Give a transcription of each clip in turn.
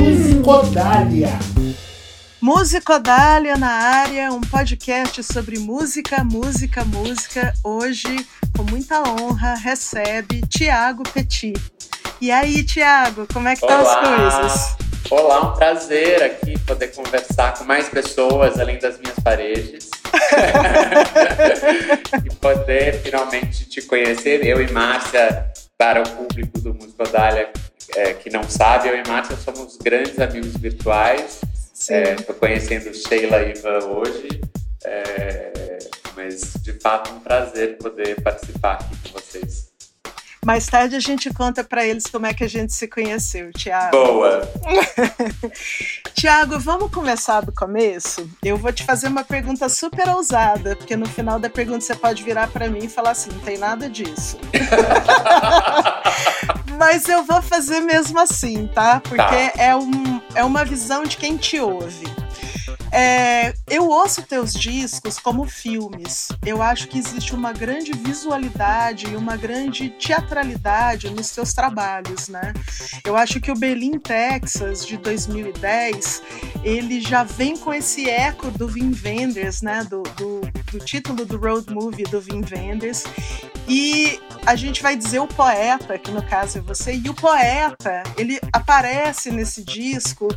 Musicodália. Musicodália na área, um podcast sobre música, música, música. Hoje, com muita honra, recebe Tiago Petit. E aí, Tiago, como é que estão as coisas? Olá, um prazer aqui poder conversar com mais pessoas além das minhas paredes. e poder finalmente te conhecer, eu e Márcia, para o público do Musicodália é, que não sabe, eu e Márcia somos grandes amigos virtuais. Estou é, conhecendo Sheila e Ivan hoje, é, mas de fato um prazer poder participar aqui com vocês. Mais tarde a gente conta para eles como é que a gente se conheceu, Tiago. Boa! Tiago, vamos começar do começo? Eu vou te fazer uma pergunta super ousada, porque no final da pergunta você pode virar para mim e falar assim: não tem nada disso. Mas eu vou fazer mesmo assim, tá? Porque tá. É, um, é uma visão de quem te ouve. É, eu ouço teus discos como filmes. Eu acho que existe uma grande visualidade e uma grande teatralidade nos teus trabalhos, né? Eu acho que o Berlin, Texas, de 2010, ele já vem com esse eco do Wim Wenders, né? Do, do, do título do road movie do Wim Wenders. E a gente vai dizer o poeta, que no caso é você, e o poeta, ele aparece nesse disco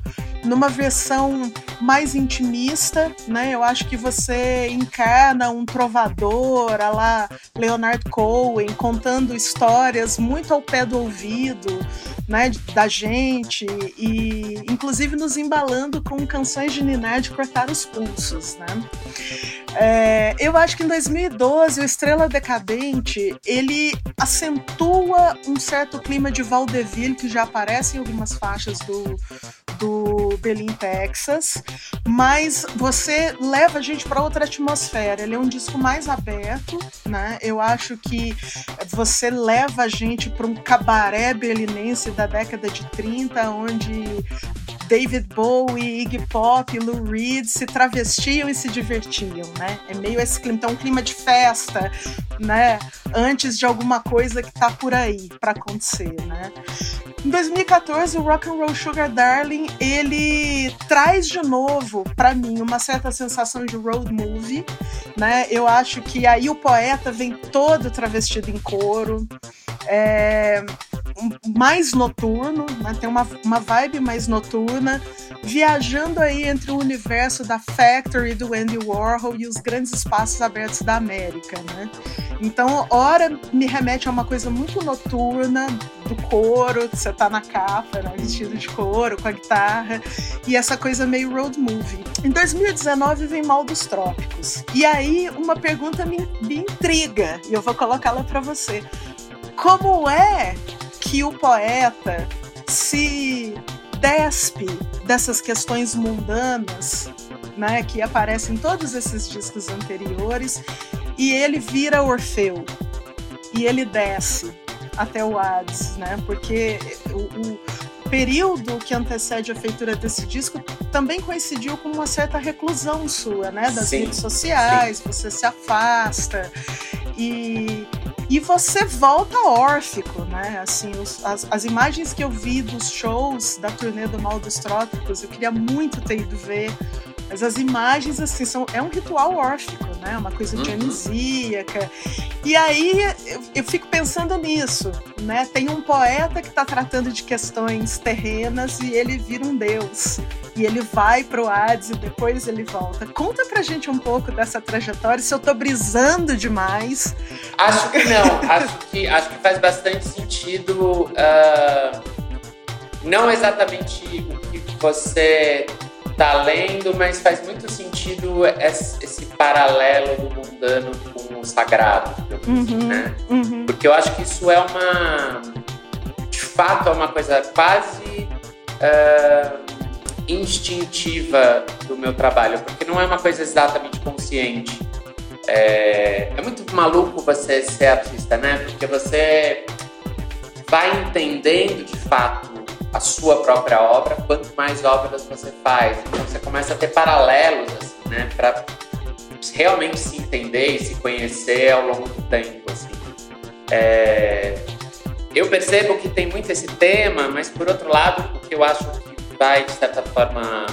numa versão mais intimista, né? Eu acho que você encarna um trovador, a lá Leonard Cohen, contando histórias muito ao pé do ouvido, né, da gente e inclusive nos embalando com canções de Ninar de cortar os pulsos, né? É, eu acho que em 2012 o Estrela Decadente ele acentua um certo clima de vaudeville que já aparece em algumas faixas do, do Berlim, Texas, mas você leva a gente para outra atmosfera. Ele é um disco mais aberto, né? Eu acho que você leva a gente para um cabaré berlinense da década de 30, onde David Bowie, Iggy Pop, Lou Reed se travestiam e se divertiam, né? É meio esse clima, então um clima de festa, né? Antes de alguma coisa que tá por aí para acontecer, né? Em 2014, o Rock and Roll Sugar Darling ele traz de novo para mim uma certa sensação de road movie, né? Eu acho que aí o poeta vem todo travestido em couro. É, mais noturno, né? tem uma, uma vibe mais noturna, viajando aí entre o universo da Factory do Andy Warhol e os grandes espaços abertos da América, né? Então, hora me remete a uma coisa muito noturna, do couro, você tá na capa, né, vestido de couro, com a guitarra, e essa coisa meio road movie. Em 2019 vem Mal dos Trópicos. E aí uma pergunta me, me intriga, e eu vou colocá-la para você. Como é que o poeta se despe dessas questões mundanas, né, que aparecem em todos esses discos anteriores, e ele vira Orfeu e ele desce até o Hades, né? Porque o, o período que antecede a feitura desse disco também coincidiu com uma certa reclusão sua, né? Das sim, redes sociais, sim. você se afasta e e você volta órfico, né? Assim, os, as, as imagens que eu vi dos shows da turnê do Mal dos Trópicos, eu queria muito ter ido ver. Mas as imagens, assim, são, é um ritual órfico, né? Uma coisa uhum. dionisíaca. E aí eu, eu, fico pensando nisso, né? Tem um poeta que está tratando de questões terrenas e ele vira um deus. E ele vai pro Hades e depois ele volta. Conta pra gente um pouco dessa trajetória, se eu tô brisando demais. Acho que não. acho, que, acho que faz bastante sentido. Uh, não exatamente o que você tá lendo, mas faz muito sentido esse, paralelo do mundano com o sagrado, uhum, assim, né? Uhum. Porque eu acho que isso é uma. De fato, é uma coisa quase. Uh, instintiva do meu trabalho, porque não é uma coisa exatamente consciente. É, é muito maluco você ser artista, né? Porque você vai entendendo de fato a sua própria obra quanto mais obras você faz. Então você começa a ter paralelos, assim, né? Para realmente se entender e se conhecer ao longo do tempo, assim. É, eu percebo que tem muito esse tema, mas por outro lado, o que eu acho que vai, de certa forma,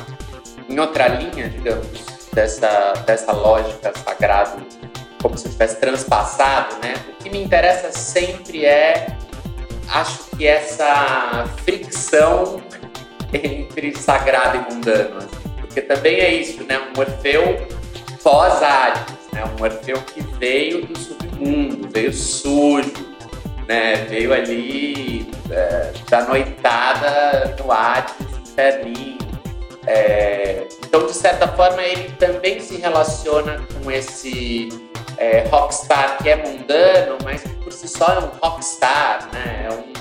em outra linha, digamos, dessa, dessa lógica sagrada, como se eu tivesse transpassado, né? O que me interessa sempre é, acho que essa fricção entre sagrado e mundano, assim. porque também é isso, né? Um Orfeu pós-Hades, né? Um Orfeu que veio do submundo, veio sujo, né? Veio ali é, da noitada no Hades, inferninho. É, então, de certa forma, ele também se relaciona com esse é, rockstar que é mundano, mas por si só é um rockstar, né? É um,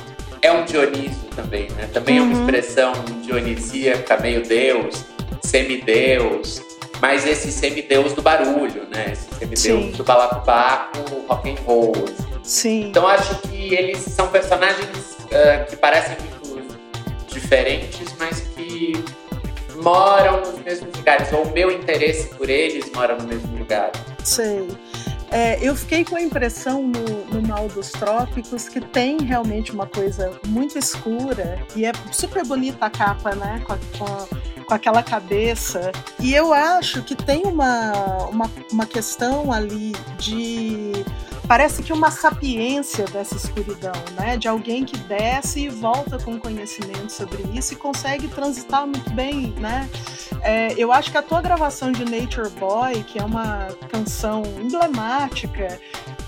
é um Dionísio também, né? Também uhum. é uma uhum. expressão dionisíaca, meio deus, semideus, mas esse semideus do barulho, né? Esse semideus Sim. do balacobaco, rock and roll. Assim. Sim. Então acho que eles são personagens uh, que parecem muito diferentes, mas que moram nos mesmos lugares, ou o meu interesse por eles mora no mesmo lugar. Sei. É, eu fiquei com a impressão no, no Mal dos Trópicos que tem realmente uma coisa muito escura e é super bonita a capa, né? Com, a, com, com aquela cabeça. E eu acho que tem uma, uma, uma questão ali de parece que uma sapiência dessa escuridão, né? De alguém que desce e volta com conhecimento sobre isso e consegue transitar muito bem, né? É, eu acho que a tua gravação de Nature Boy, que é uma canção emblemática,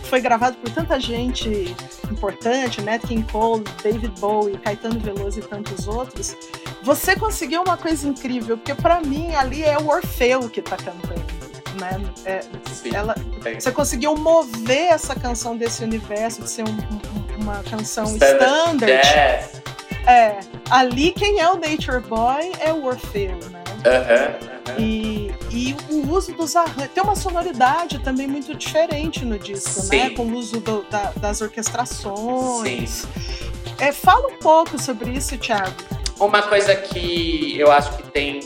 foi gravada por tanta gente importante, Nat King Cole, David Bowie, Caetano Veloso e tantos outros, você conseguiu uma coisa incrível, porque para mim ali é o Orfeu que está cantando né? É, ela, você conseguiu mover essa canção desse universo de ser um, um, uma canção standard. standard. É, ali quem é o Nature Boy é o Orfeu, né? Uhum, E, e o uso dos arranjos. Tem uma sonoridade também muito diferente no disco, né? Sim. né? Com o uso do, da, das orquestrações. Sim. É, fala um pouco sobre isso, Thiago. Uma coisa que eu acho que tem.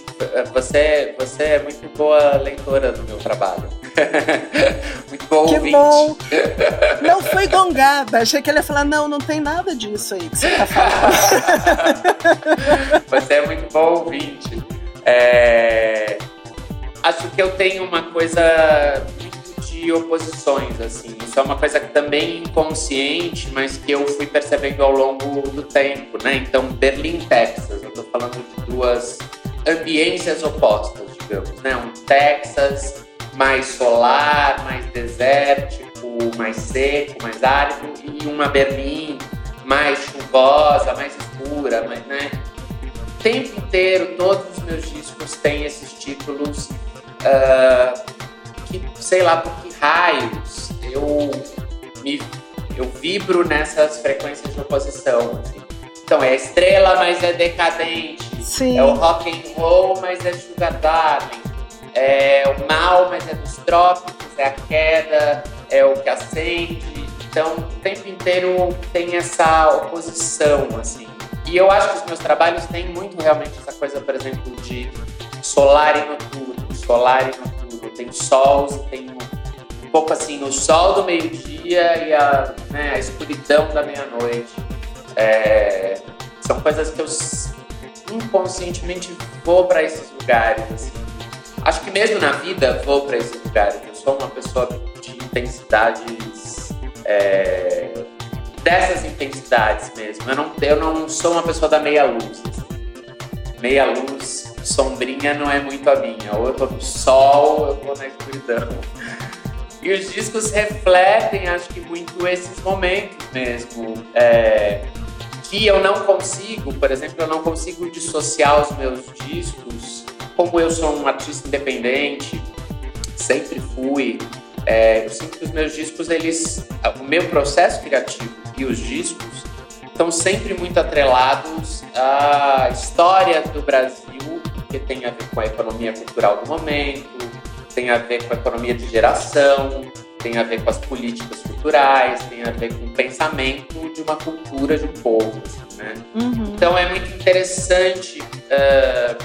Você, você é muito boa leitora do meu trabalho. muito bom que ouvinte. Bom. Não foi gongada. Achei que ele ia falar: não, não tem nada disso aí que você tá falando. você é muito bom ouvinte. É... Acho que eu tenho uma coisa de oposições, assim. Isso é uma coisa que também inconsciente, mas que eu fui percebendo ao longo do tempo, né? Então, Berlim, Texas, eu tô falando de duas ambiências opostas, digamos, né? Um Texas mais solar, mais desértico, mais seco, mais árido, e uma Berlim mais chuvosa, mais escura, mais, né? O tempo inteiro, todos os meus discos têm esses títulos uh, que, sei lá por que raios, eu me eu vibro nessas frequências de oposição. Assim. Então é estrela, mas é decadente. Sim. É o rock and roll, mas é sugar darling. É o mal, mas é dos trópicos. É a queda, é o que acende. Então o tempo inteiro tem essa oposição, assim. E eu acho que os meus trabalhos têm muito realmente essa coisa, por exemplo, de solar e noturno, solar e noturno tem sol, tem um, pouco assim, o sol do meio-dia e a, né, a escuridão da meia-noite. É, são coisas que eu inconscientemente vou para esses lugares. Assim. Acho que mesmo na vida vou para esses lugares. Eu sou uma pessoa de intensidades. É, dessas intensidades mesmo. Eu não, eu não sou uma pessoa da meia luz. Assim. Meia luz sombrinha não é muito a minha. Ou eu tô no sol, ou eu tô na escuridão. E os discos refletem, acho que muito esses momentos mesmo. É, que eu não consigo, por exemplo, eu não consigo dissociar os meus discos. Como eu sou um artista independente, sempre fui. É, eu sinto que os meus discos, eles, o meu processo criativo e os discos estão sempre muito atrelados à história do Brasil porque tem a ver com a economia cultural do momento, tem a ver com a economia de geração, tem a ver com as políticas culturais, tem a ver com o pensamento de uma cultura de um povo, assim, né? Uhum. Então é muito interessante uh, ah,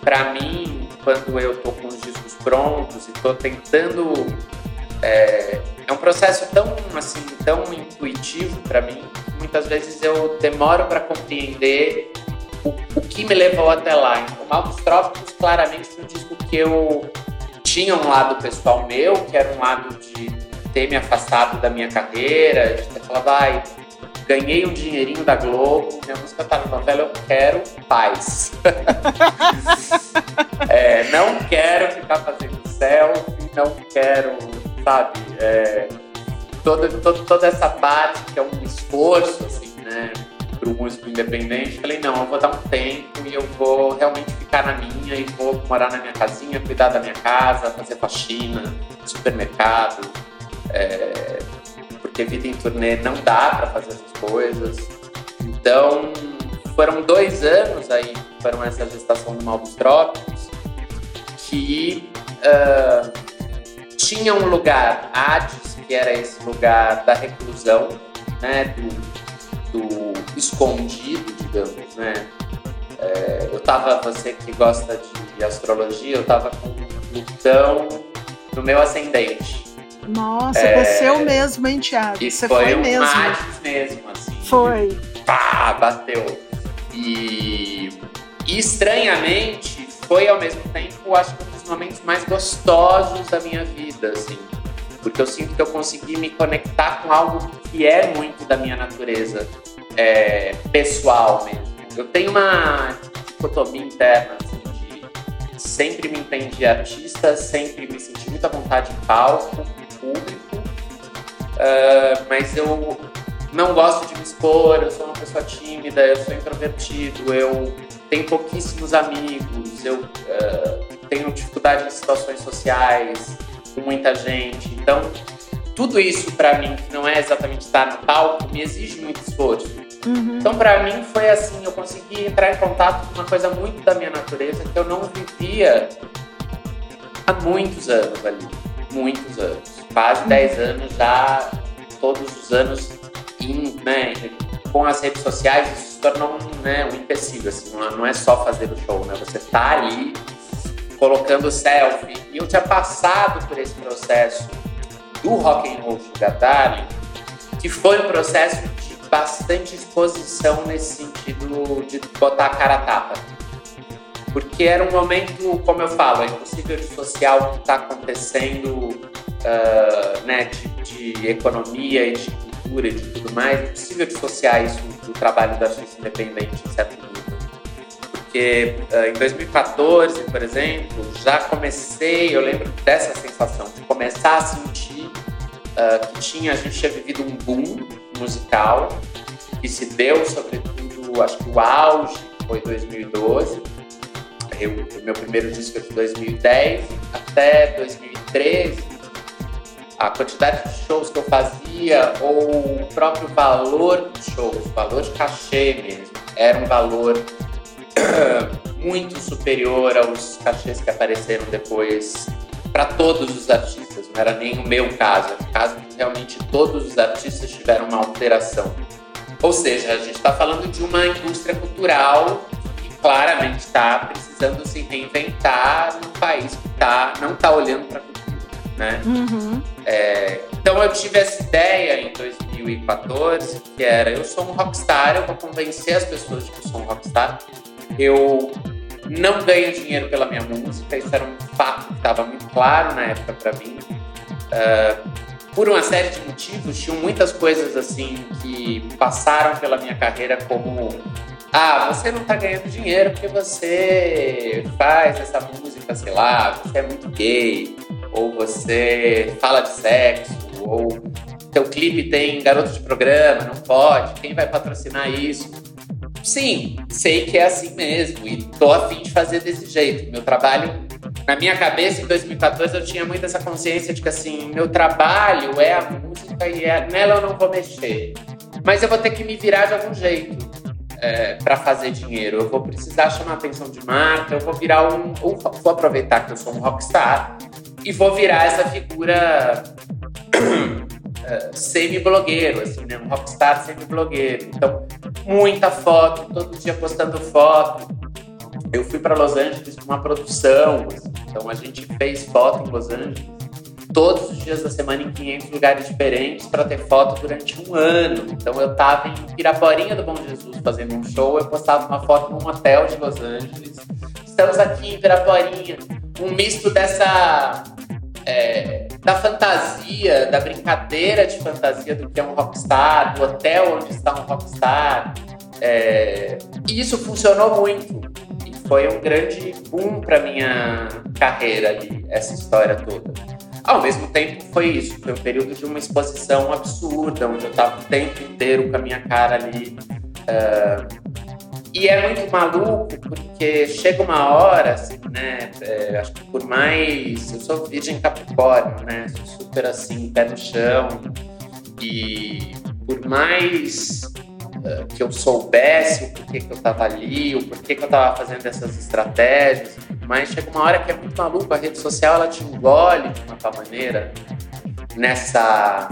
para mim quando eu tô com os discos prontos e tô tentando é, é um processo tão assim, tão intuitivo para mim, que muitas vezes eu demoro para compreender o, o, que me levou até lá. Então, Maldos Trópicos claramente foi um disco que eu tinha um lado pessoal meu, que era um lado de ter me afastado da minha carreira, de ter falado, ai, ganhei um dinheirinho da Globo, minha música tá na novela, eu quero paz. é, não quero ficar fazendo selfie, não quero, sabe, é, toda, toda, toda essa parte que é um esforço, assim, né, para o músico independente. Falei, não, eu vou dar um tempo e eu vou realmente ficar na minha e vou morar na minha casinha, cuidar da minha casa, fazer faxina, supermercado. É, porque vida em turnê não dá para fazer essas coisas. Então, foram dois anos aí, foram essa gestação do Mal Trópicos, que uh, tinha um lugar, Hades, que era esse lugar da reclusão, né, do escondido, digamos, né. É, eu tava, você que gosta de astrologia, eu tava com Plutão no meu ascendente. Nossa, é... você é o mesmo, hein, Thiago? E você foi, foi um mesmo. mesmo, assim. Foi. Pá, bateu. E, e estranhamente, foi ao mesmo tempo, acho que um dos momentos mais gostosos da minha vida, assim. Porque eu sinto que eu consegui me conectar com algo que é muito da minha natureza é, pessoal mesmo. Eu tenho uma dicotomia interna, assim, de sempre me entendi artista, sempre me senti muita vontade em palco, público, uh, mas eu não gosto de me expor, eu sou uma pessoa tímida, eu sou introvertido, eu tenho pouquíssimos amigos, eu uh, tenho dificuldade em situações sociais com muita gente. Então, tudo isso para mim, que não é exatamente estar no palco, me exige muito esforço. Uhum. Então, para mim, foi assim: eu consegui entrar em contato com uma coisa muito da minha natureza que eu não vivia há muitos anos ali muitos anos. Quase 10 anos já, todos os anos, em, né, com as redes sociais, isso se tornou um, né, um empecilho. Assim, não é só fazer o show, né? Você tá ali colocando selfie. E eu tinha passado por esse processo do rock and roll Sugar que foi um processo de bastante exposição nesse sentido de botar a cara a tapa porque era um momento, como eu falo, é impossível dissociar o que está acontecendo uh, né, de, de, economia e de cultura e de tudo mais, é impossível dissociar isso do trabalho da artista independente, em certo nível. Porque uh, em 2014, por exemplo, já comecei, eu lembro dessa sensação, de começar a sentir uh, que tinha, a gente tinha vivido um boom musical, que se deu, sobretudo, acho que o auge foi 2012, eu, meu primeiro disco é de 2010 até 2013, a quantidade de shows que eu fazia ou o próprio valor dos shows, o valor de cachê mesmo, era um valor muito superior aos cachês que apareceram depois para todos os artistas, não era nem o meu caso, era o caso que realmente todos os artistas tiveram uma alteração. Ou seja, a gente está falando de uma indústria cultural claramente está precisando se reinventar num país que tá, não está olhando para a cultura, né? Uhum. É, então eu tive essa ideia em 2014, que era eu sou um rockstar, eu vou convencer as pessoas de que eu sou um rockstar. Eu não ganho dinheiro pela minha música, isso era um fato que estava muito claro na época para mim. Uh, por uma série de motivos, tinham muitas coisas assim que passaram pela minha carreira como ah, você não tá ganhando dinheiro porque você faz essa música, sei lá, você é muito gay, ou você fala de sexo, ou teu clipe tem garoto de programa, não pode, quem vai patrocinar isso? Sim, sei que é assim mesmo e tô afim de fazer desse jeito. Meu trabalho, na minha cabeça, em 2014, eu tinha muito essa consciência de que assim, meu trabalho é a música e é, nela eu não vou mexer. Mas eu vou ter que me virar de algum jeito é, para fazer dinheiro. Eu vou precisar chamar atenção de marca, eu vou virar um. Ou vou aproveitar que eu sou um rockstar e vou virar essa figura é, semi-blogueiro, assim, né? Um rockstar semi-blogueiro. Então, muita foto, todo dia postando foto. Eu fui para Los Angeles com uma produção, então a gente fez foto em Los Angeles todos os dias da semana em 500 lugares diferentes para ter foto durante um ano. Então eu estava em Piraporinha do Bom Jesus fazendo um show, eu postava uma foto num hotel de Los Angeles. Estamos aqui em Piraporinha, um misto dessa é, da fantasia, da brincadeira de fantasia do que é um rockstar, do hotel onde está um rockstar. É, e isso funcionou muito. Foi um grande boom para minha carreira ali, essa história toda. Ao mesmo tempo, foi isso. Foi um período de uma exposição absurda, onde eu estava o tempo inteiro com a minha cara ali. Uh, e é muito maluco, porque chega uma hora, assim, né? É, acho que por mais. Eu sou virgem capricórnio, né? Sou super assim, pé no chão. E por mais que eu soubesse o porquê que eu estava ali, o porquê que eu estava fazendo essas estratégias, mas chega uma hora que é muito maluco, a rede social ela te engole de uma tal maneira nessa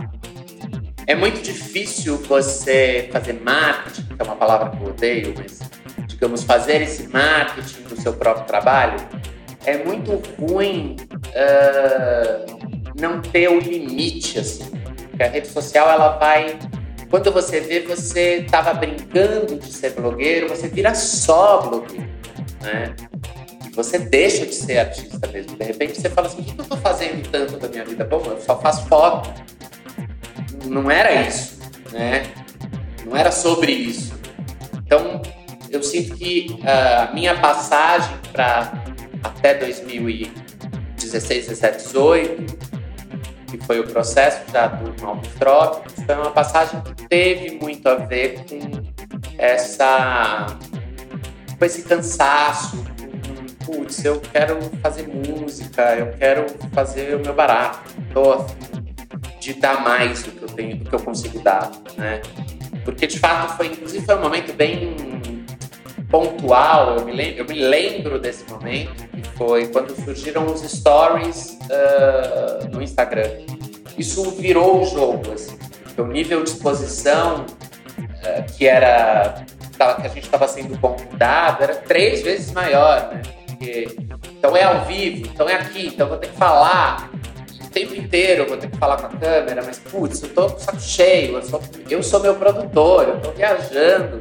é muito difícil você fazer marketing, que é uma palavra que eu odeio, mas digamos, fazer esse marketing do seu próprio trabalho. É muito ruim uh, não ter o limite, assim. Porque a rede social, ela vai. Quando você vê, você estava brincando de ser blogueiro, você vira só blogueiro, né? Você deixa de ser artista mesmo. De repente você fala assim: o que eu estou fazendo tanto da minha vida? Bom, eu só faço foto não era isso, né? Não era sobre isso. Então, eu sinto que ah, a minha passagem para até 2016, 17, 18, que foi o processo já do Maltrópicos, foi uma passagem que teve muito a ver com essa com esse cansaço, putz, eu quero fazer música, eu quero fazer o meu barato, tô afim de dar mais do que eu tenho, do que eu consigo dar, né? Porque de fato foi, inclusive, foi um momento bem pontual. Eu me lembro, eu me lembro desse momento que foi quando surgiram os stories uh, no Instagram. Isso virou o jogo, assim, porque o nível de exposição uh, que era que a gente estava sendo convidado era três vezes maior, né? Porque, então é ao vivo, então é aqui, então vou ter que falar tempo inteiro vou ter que falar com a câmera, mas putz, eu tô com o saco cheio, eu sou, eu sou meu produtor, eu tô viajando,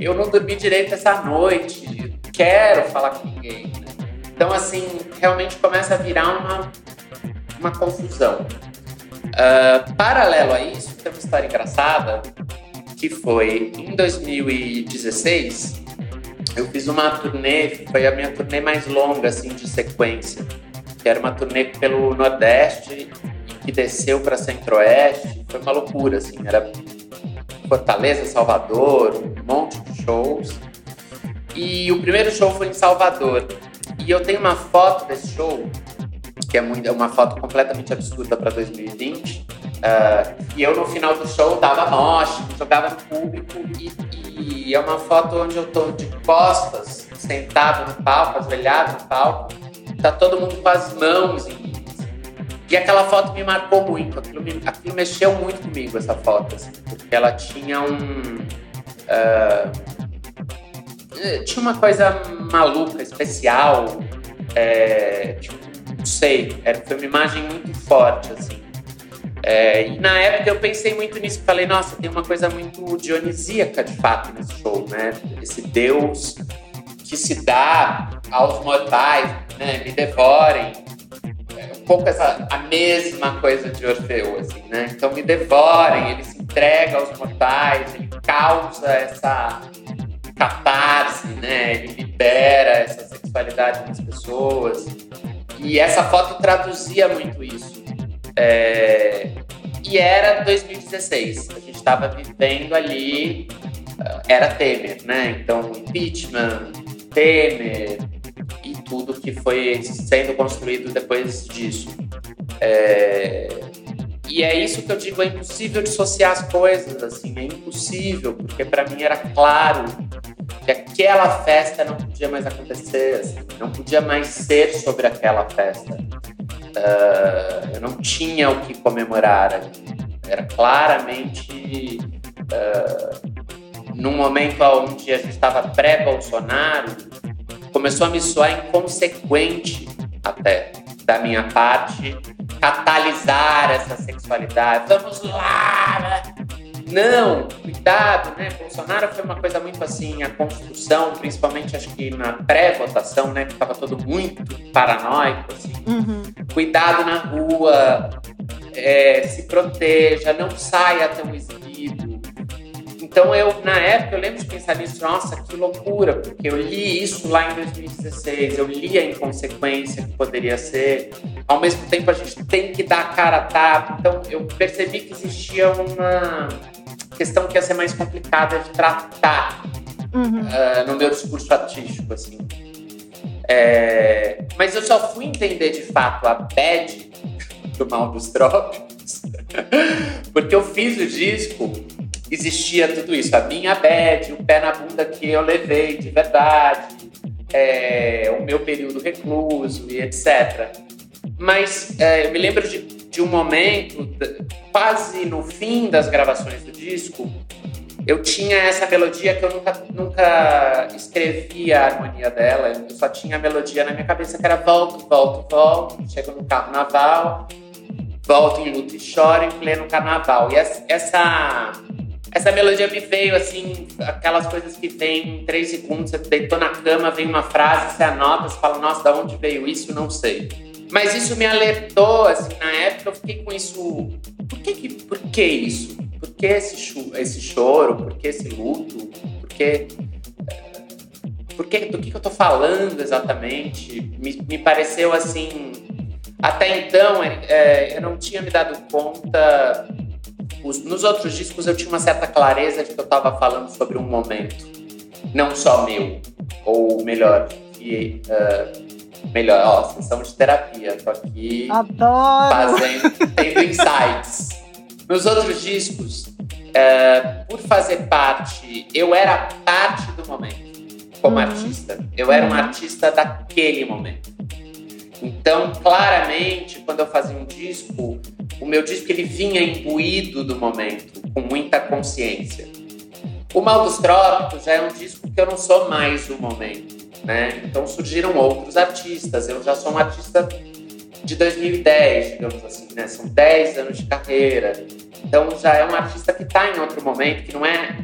eu não dormi direito essa noite, quero falar com ninguém. Né? Então, assim, realmente começa a virar uma, uma confusão. Uh, paralelo a isso, tem uma história engraçada que foi em 2016 eu fiz uma turnê, foi a minha turnê mais longa assim de sequência que era uma turnê pelo Nordeste que desceu para Centro-Oeste. Foi uma loucura, assim. Era Fortaleza, Salvador, um monte shows. E o primeiro show foi em Salvador. E eu tenho uma foto desse show, que é, muito, é uma foto completamente absurda para 2020. Uh, e eu no final do show dava moche, jogava no público e, e, é uma foto onde eu tô de costas, sentado no palco, ajoelhado no palco, tá todo mundo com as mãos em mim. E aquela foto me marcou muito, aquilo, me, aquilo mexeu muito comigo, essa foto, assim, porque ela tinha um. Uh, tinha uma coisa maluca, especial, é, tipo, não sei, era, foi uma imagem muito forte, assim. É, e na época eu pensei muito nisso, falei, nossa, tem uma coisa muito dionisíaca de fato nesse show, né? Esse Deus que se dá aos mortais, né? Me devorem. É um pouco essa, a mesma coisa de Orfeu, assim, né? Então me devorem, ele se entrega aos mortais, ele causa essa catarse, né? Ele libera essa sexualidade nas pessoas. E essa foto traduzia muito isso. É... E era 2016. A gente estava vivendo ali, era Temer, né? Então, impeachment, Temer e tudo que foi sendo construído depois disso. É... E é isso que eu digo, é impossível dissociar as coisas, assim, é impossível, porque para mim era claro que aquela festa não podia mais acontecer, assim, não podia mais ser sobre aquela festa. Uh, eu não tinha o que comemorar ali. Era claramente uh, num momento onde a gente estava pré-Bolsonaro, começou a me soar inconsequente até da minha parte catalisar essa sexualidade. Vamos lá! Né? Não, cuidado, né? Bolsonaro foi uma coisa muito assim, a construção, principalmente acho que na pré-votação, né? Que estava todo muito paranoico, assim. Uhum. Cuidado na rua, é, se proteja, não saia tão exibido. Então eu, na época, eu lembro de pensar nisso, nossa, que loucura, porque eu li isso lá em 2016, eu li a inconsequência que poderia ser. Ao mesmo tempo, a gente tem que dar a cara a tapa. Então eu percebi que existia uma questão que ia ser mais complicada de tratar uhum. uh, no meu discurso artístico, assim. É, mas eu só fui entender de fato a bad do Mal dos Trópicos porque eu fiz o disco, existia tudo isso, a minha bad, o pé na bunda que eu levei de verdade, é, o meu período recluso e etc. Mas é, eu me lembro de, de um momento, quase no fim das gravações do disco, eu tinha essa melodia que eu nunca, nunca escrevi a harmonia dela, eu só tinha a melodia na minha cabeça que era volto, volto, volto, chego no carro naval, volto em luto e choro em pleno carnaval. E essa, essa melodia me veio assim, aquelas coisas que vem em três segundos, você deitou na cama, vem uma frase, você anota, você fala, nossa, da onde veio isso? Não sei. Mas isso me alertou, assim, na época eu fiquei com isso. Por que, que, por que isso? Por que esse, esse choro? Por que esse luto? Por que. Por que, do que, que eu tô falando exatamente? Me, me pareceu assim. Até então, é eu não tinha me dado conta. Os, nos outros discos eu tinha uma certa clareza de que eu estava falando sobre um momento, não só meu, ou melhor, que. Uh, melhor, ó, sessão de terapia. Tô aqui Adoro. fazendo, tendo insights. Nos outros discos, é, por fazer parte, eu era parte do momento como uhum. artista. Eu era um artista daquele momento. Então, claramente, quando eu fazia um disco, o meu disco ele vinha imbuído do momento, com muita consciência. O Mal dos Trópicos já é um disco que eu não sou mais o momento né? Então surgiram outros artistas. Eu já sou um artista de 2010, digamos assim, né? São 10 anos de carreira. Então já é um artista que está em outro momento, que não é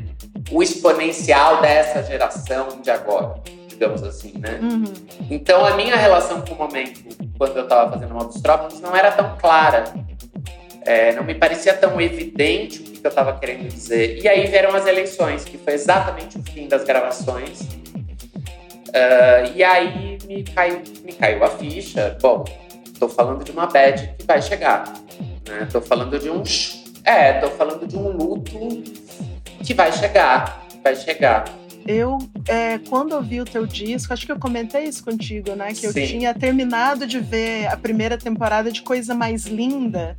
o exponencial dessa geração de agora, digamos assim, né? Uhum. Então a minha relação com o momento, quando eu estava fazendo Modos Trópicos, não era tão clara. É, não me parecia tão evidente o que eu estava querendo dizer. E aí vieram as eleições, que foi exatamente o fim das gravações Uh, e aí me caiu, me caiu a ficha. Bom, tô falando de uma bad que vai chegar. Né? Tô falando de um. É, tô falando de um luto que vai chegar. Vai chegar. Eu, é, quando ouvi o teu disco, acho que eu comentei isso contigo, né? Que eu Sim. tinha terminado de ver a primeira temporada de Coisa Mais Linda,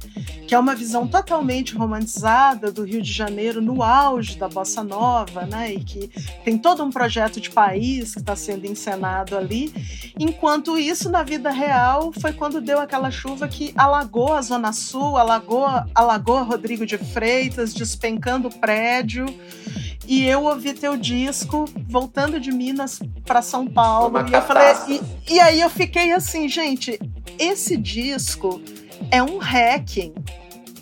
que é uma visão totalmente romantizada do Rio de Janeiro no auge da bossa nova, né? E que tem todo um projeto de país que está sendo encenado ali. Enquanto isso, na vida real, foi quando deu aquela chuva que alagou a Zona Sul, alagou, alagou Rodrigo de Freitas, despencando o prédio. E eu ouvi teu disco voltando de Minas para São Paulo. e eu falei, e, e aí eu fiquei assim, gente, esse disco é um hacking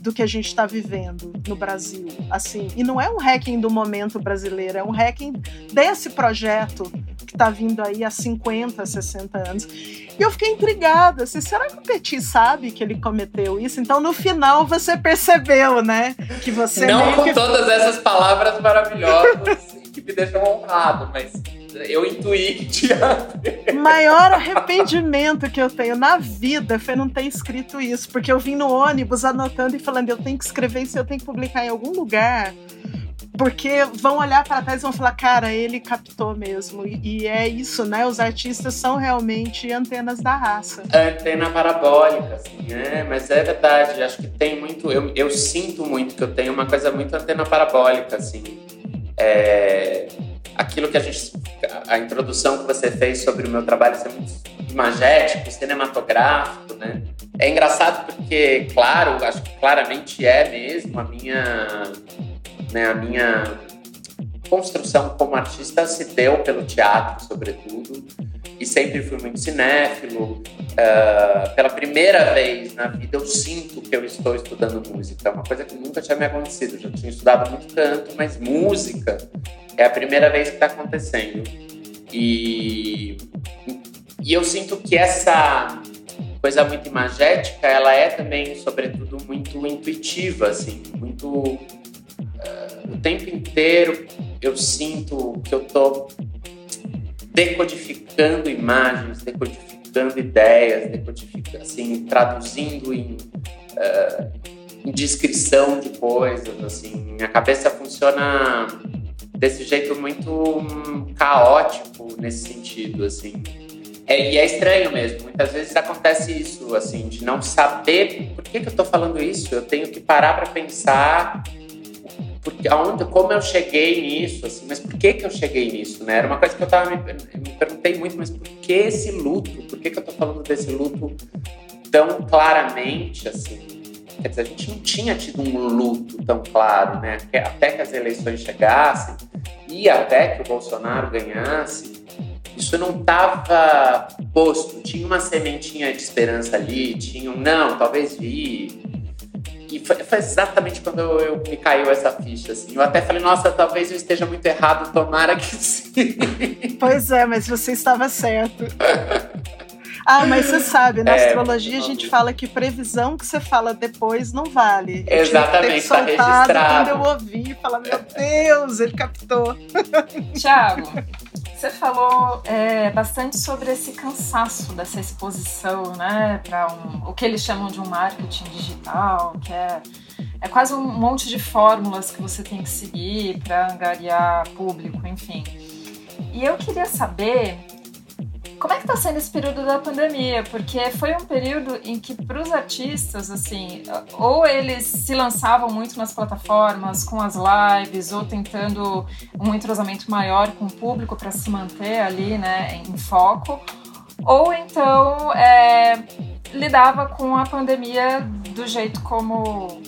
do que a gente está vivendo no Brasil, assim. E não é um hacking do momento brasileiro, é um hacking desse projeto que está vindo aí há 50, 60 anos. E eu fiquei intrigada, assim, será que o Petit sabe que ele cometeu isso? Então, no final, você percebeu, né? Que você Não com que... todas essas palavras maravilhosas que me deixam honrado, mas eu intuí que tinha. Maior arrependimento que eu tenho na vida foi não ter escrito isso, porque eu vim no ônibus anotando e falando, eu tenho que escrever isso, eu tenho que publicar em algum lugar. Porque vão olhar para trás e vão falar, cara, ele captou mesmo. E, e, é isso, né? Os artistas são realmente antenas da raça. Antena parabólica, assim, né? Mas é verdade, acho que tem muito. Eu, eu sinto muito que eu tenho uma coisa muito antena parabólica, assim. É, aquilo que a gente. A introdução que você fez sobre o meu trabalho ser muito imagético, cinematográfico, né? É engraçado porque, claro, acho que claramente é mesmo a minha né, a minha construção como artista se deu pelo teatro, sobretudo, e sempre fui muito cinéfilo. Uh, pela primeira vez na vida eu sinto que eu estou estudando música. É uma coisa que nunca tinha me acontecido. Eu já tinha estudado muito canto, mas música é a primeira vez que está acontecendo. E, e eu sinto que essa coisa muito imagética, ela é também, sobretudo, muito intuitiva, assim, muito uh, o tempo inteiro eu sinto que eu tô decodificando imagens, decodificando dando ideias, decodificando, assim, traduzindo em, uh, em descrição de coisas, assim. Minha cabeça funciona desse jeito muito caótico nesse sentido, assim. É, e é estranho mesmo. Muitas vezes acontece isso, assim, de não saber por que, que eu estou falando isso. Eu tenho que parar para pensar porque aonde, como eu cheguei nisso, assim, mas por que que eu cheguei nisso, né? Era uma coisa que eu tava me, me perguntei muito, mas por que esse luto? Por que que eu tô falando desse luto tão claramente, assim? Quer dizer, a gente não tinha tido um luto tão claro, né? Até que as eleições chegassem e até que o Bolsonaro ganhasse, isso não estava posto. Tinha uma sementinha de esperança ali, tinha um não, talvez vi, e foi, foi exatamente quando eu, eu, me caiu essa ficha, assim. Eu até falei, nossa, talvez eu esteja muito errado, tomara que sim. Pois é, mas você estava certo. Ah, mas você sabe, na é, astrologia a gente fala que previsão que você fala depois não vale. Exatamente, está registrado. Quando eu ouvi, falar, meu Deus, ele captou. Tiago, você falou é, bastante sobre esse cansaço dessa exposição, né, para um, o que eles chamam de um marketing digital, que é, é quase um monte de fórmulas que você tem que seguir para angariar público, enfim. E eu queria saber como é que está sendo esse período da pandemia? Porque foi um período em que para os artistas, assim, ou eles se lançavam muito nas plataformas com as lives, ou tentando um entrosamento maior com o público para se manter ali, né, em foco, ou então é, lidava com a pandemia do jeito como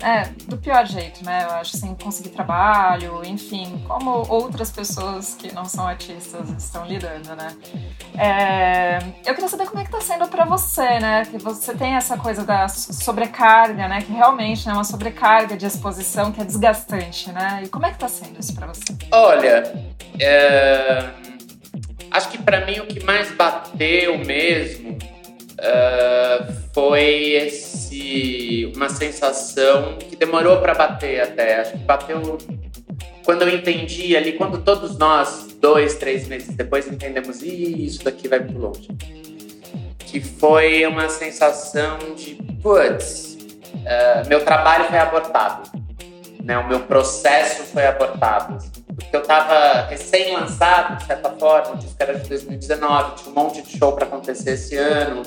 é, do pior jeito, né? Eu acho, sem conseguir trabalho, enfim, como outras pessoas que não são artistas estão lidando, né? É, eu queria saber como é que tá sendo para você, né? Que você tem essa coisa da sobrecarga, né? Que realmente é uma sobrecarga de exposição que é desgastante, né? E como é que tá sendo isso para você? Olha, é... acho que para mim o que mais bateu mesmo uh, foi esse uma sensação que demorou para bater até. Acho que bateu quando eu entendi ali, quando todos nós, dois, três meses depois, entendemos, isso daqui vai muito longe. Que foi uma sensação de, putz, uh, meu trabalho foi abortado. Né? O meu processo foi abortado. Porque eu estava recém-lançado, de certa forma, o disco era de 2019, tinha um monte de show para acontecer esse ano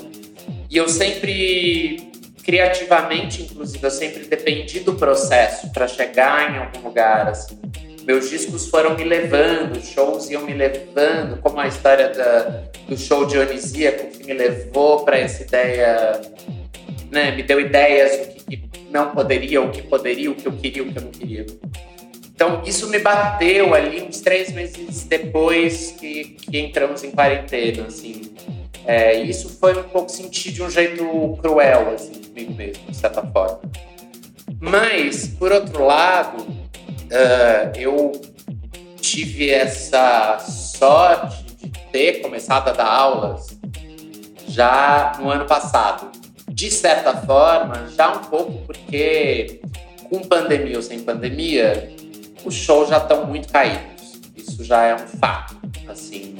e eu sempre, criativamente, inclusive, eu sempre dependi do processo para chegar em algum lugar, assim. Meus discos foram me levando, shows iam me levando, como a história da, do show dionisíaco que me levou para essa ideia, né? Me deu ideias do que, que não poderia, o que poderia, o que eu queria, o que eu não queria. Então, isso me bateu ali uns três meses depois que, que entramos em quarentena, assim. É, isso foi um pouco sentido de um jeito cruel, assim, comigo mesmo, de certa forma. Mas, por outro lado, uh, eu tive essa sorte de ter começado a dar aulas já no ano passado. De certa forma, já um pouco porque, com pandemia ou sem pandemia, os shows já estão muito caídos. Isso já é um fato. Assim,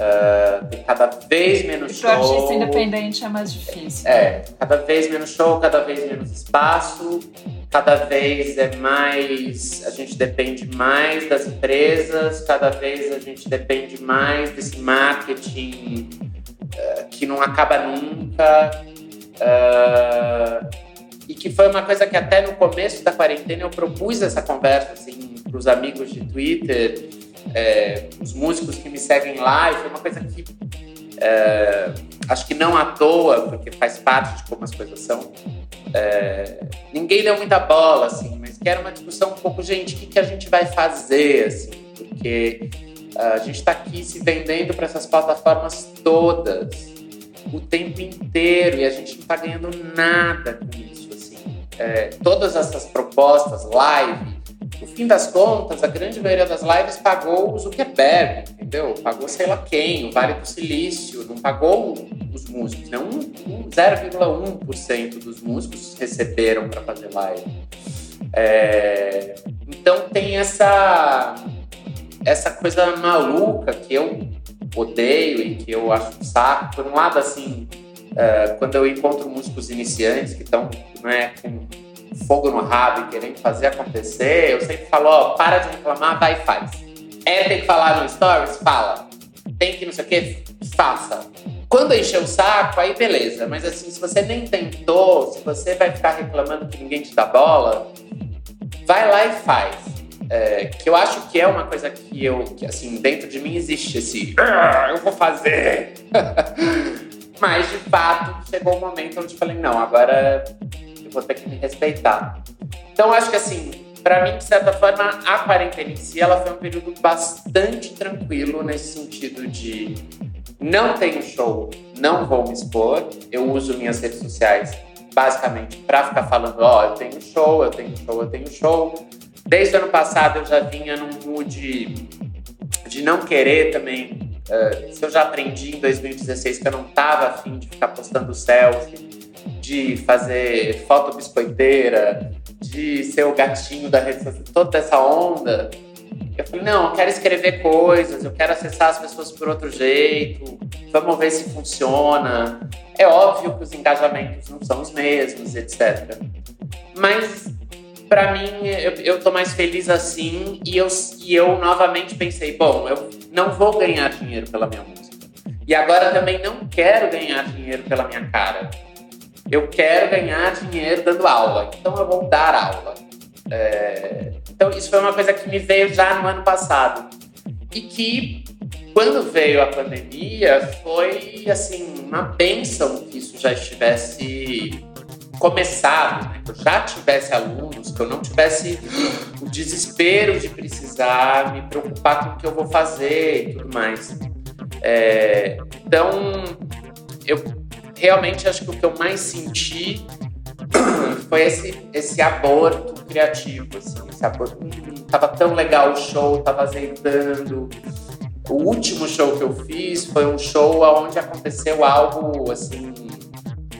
Uh, tem cada vez menos show. Para artista independente é mais difícil. É, cada vez menos show, cada vez menos espaço, cada vez é mais. A gente depende mais das empresas, cada vez a gente depende mais desse marketing uh, que não acaba nunca. Uh, e que foi uma coisa que até no começo da quarentena eu propus essa conversa assim, para os amigos de Twitter é, os músicos que me seguem lá, e foi uma coisa que é, acho que não à toa, porque faz parte de como as coisas são. É, ninguém deu muita bola, assim, mas que era uma discussão um pouco, gente, o que, que a gente vai fazer, assim, porque a gente está aqui se vendendo para essas plataformas todas. o tempo inteiro e a gente não está ganhando nada com isso. Assim. É, todas essas propostas, live, no fim das contas, a grande maioria das lives pagou o Zuckerberg, entendeu? Pagou sei lá quem, o Vale do Silício, não pagou os músicos, né? Um, um 0,1% dos músicos receberam para fazer live. É, então tem essa essa coisa maluca que eu odeio e que eu acho um saco. Por um lado, assim, uh, quando eu encontro músicos iniciantes que estão né, com fogo no rabo e querendo fazer acontecer, eu sempre falo, ó, para de reclamar, vai e faz. É, tem que falar no Stories? Fala. Tem que não sei o que? Faça. Quando encher o saco, aí beleza. Mas assim, se você nem tentou, se você vai ficar reclamando que ninguém te dá bola, vai lá e faz. É, que eu acho que é uma coisa que eu, que, assim, dentro de mim existe esse, ah, eu vou fazer. Mas de fato chegou um momento onde eu falei, não, agora vou ter que me respeitar. Então acho que assim, para mim, de certa forma, a quarentena em si, ela foi um período bastante tranquilo nesse sentido de não tenho show, não vou me expor, eu uso minhas redes sociais basicamente para ficar falando, ó, oh, eu tenho show, eu tenho show, eu tenho show. Desde o ano passado eu já vinha num mood de não querer também. Uh, se eu já aprendi em 2016 que eu não tava afim de ficar postando selfie, de fazer foto biscoiteira, de ser o gatinho da rede social, toda essa onda. Eu falei, não, eu quero escrever coisas, eu quero acessar as pessoas por outro jeito, vamos ver se funciona. É óbvio que os engajamentos não são os mesmos, etc. Mas para mim, eu, eu tô mais feliz assim e eu, e eu novamente pensei, bom, eu não vou ganhar dinheiro pela minha música. E agora também não quero ganhar dinheiro pela minha cara. Eu quero ganhar dinheiro dando aula, então eu vou dar aula. É... Então isso foi uma coisa que me veio já no ano passado. E que quando veio a pandemia foi assim uma benção que isso já estivesse começado, né? que eu já tivesse alunos, que eu não tivesse o desespero de precisar me preocupar com o que eu vou fazer e tudo mais. É, então, eu realmente acho que o que eu mais senti foi esse, esse aborto criativo, assim, esse aborto, hum, tava tão legal o show, tava azeitando. O último show que eu fiz foi um show onde aconteceu algo assim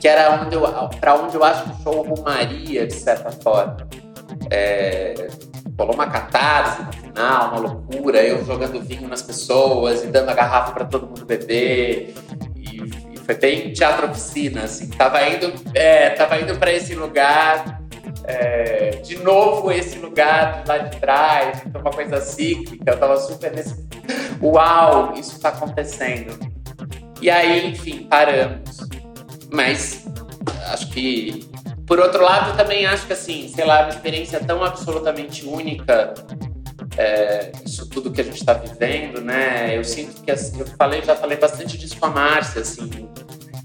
que era onde para onde eu acho que o show rumaria, de certa forma. É, rolou uma catarse no final, uma loucura, eu jogando vinho nas pessoas e dando a garrafa para todo mundo beber. Foi bem teatro oficina, assim. Tava indo, é, tava indo para esse lugar, é, de novo esse lugar lá de trás, então uma coisa cíclica. Eu tava super nesse. Uau, isso está acontecendo. E aí, enfim, paramos. Mas acho que. Por outro lado, também acho que, assim, sei lá, uma experiência tão absolutamente única, é, isso tudo que a gente está vivendo, né? Eu sinto que, assim, eu falei, já falei bastante disso com a Márcia, assim,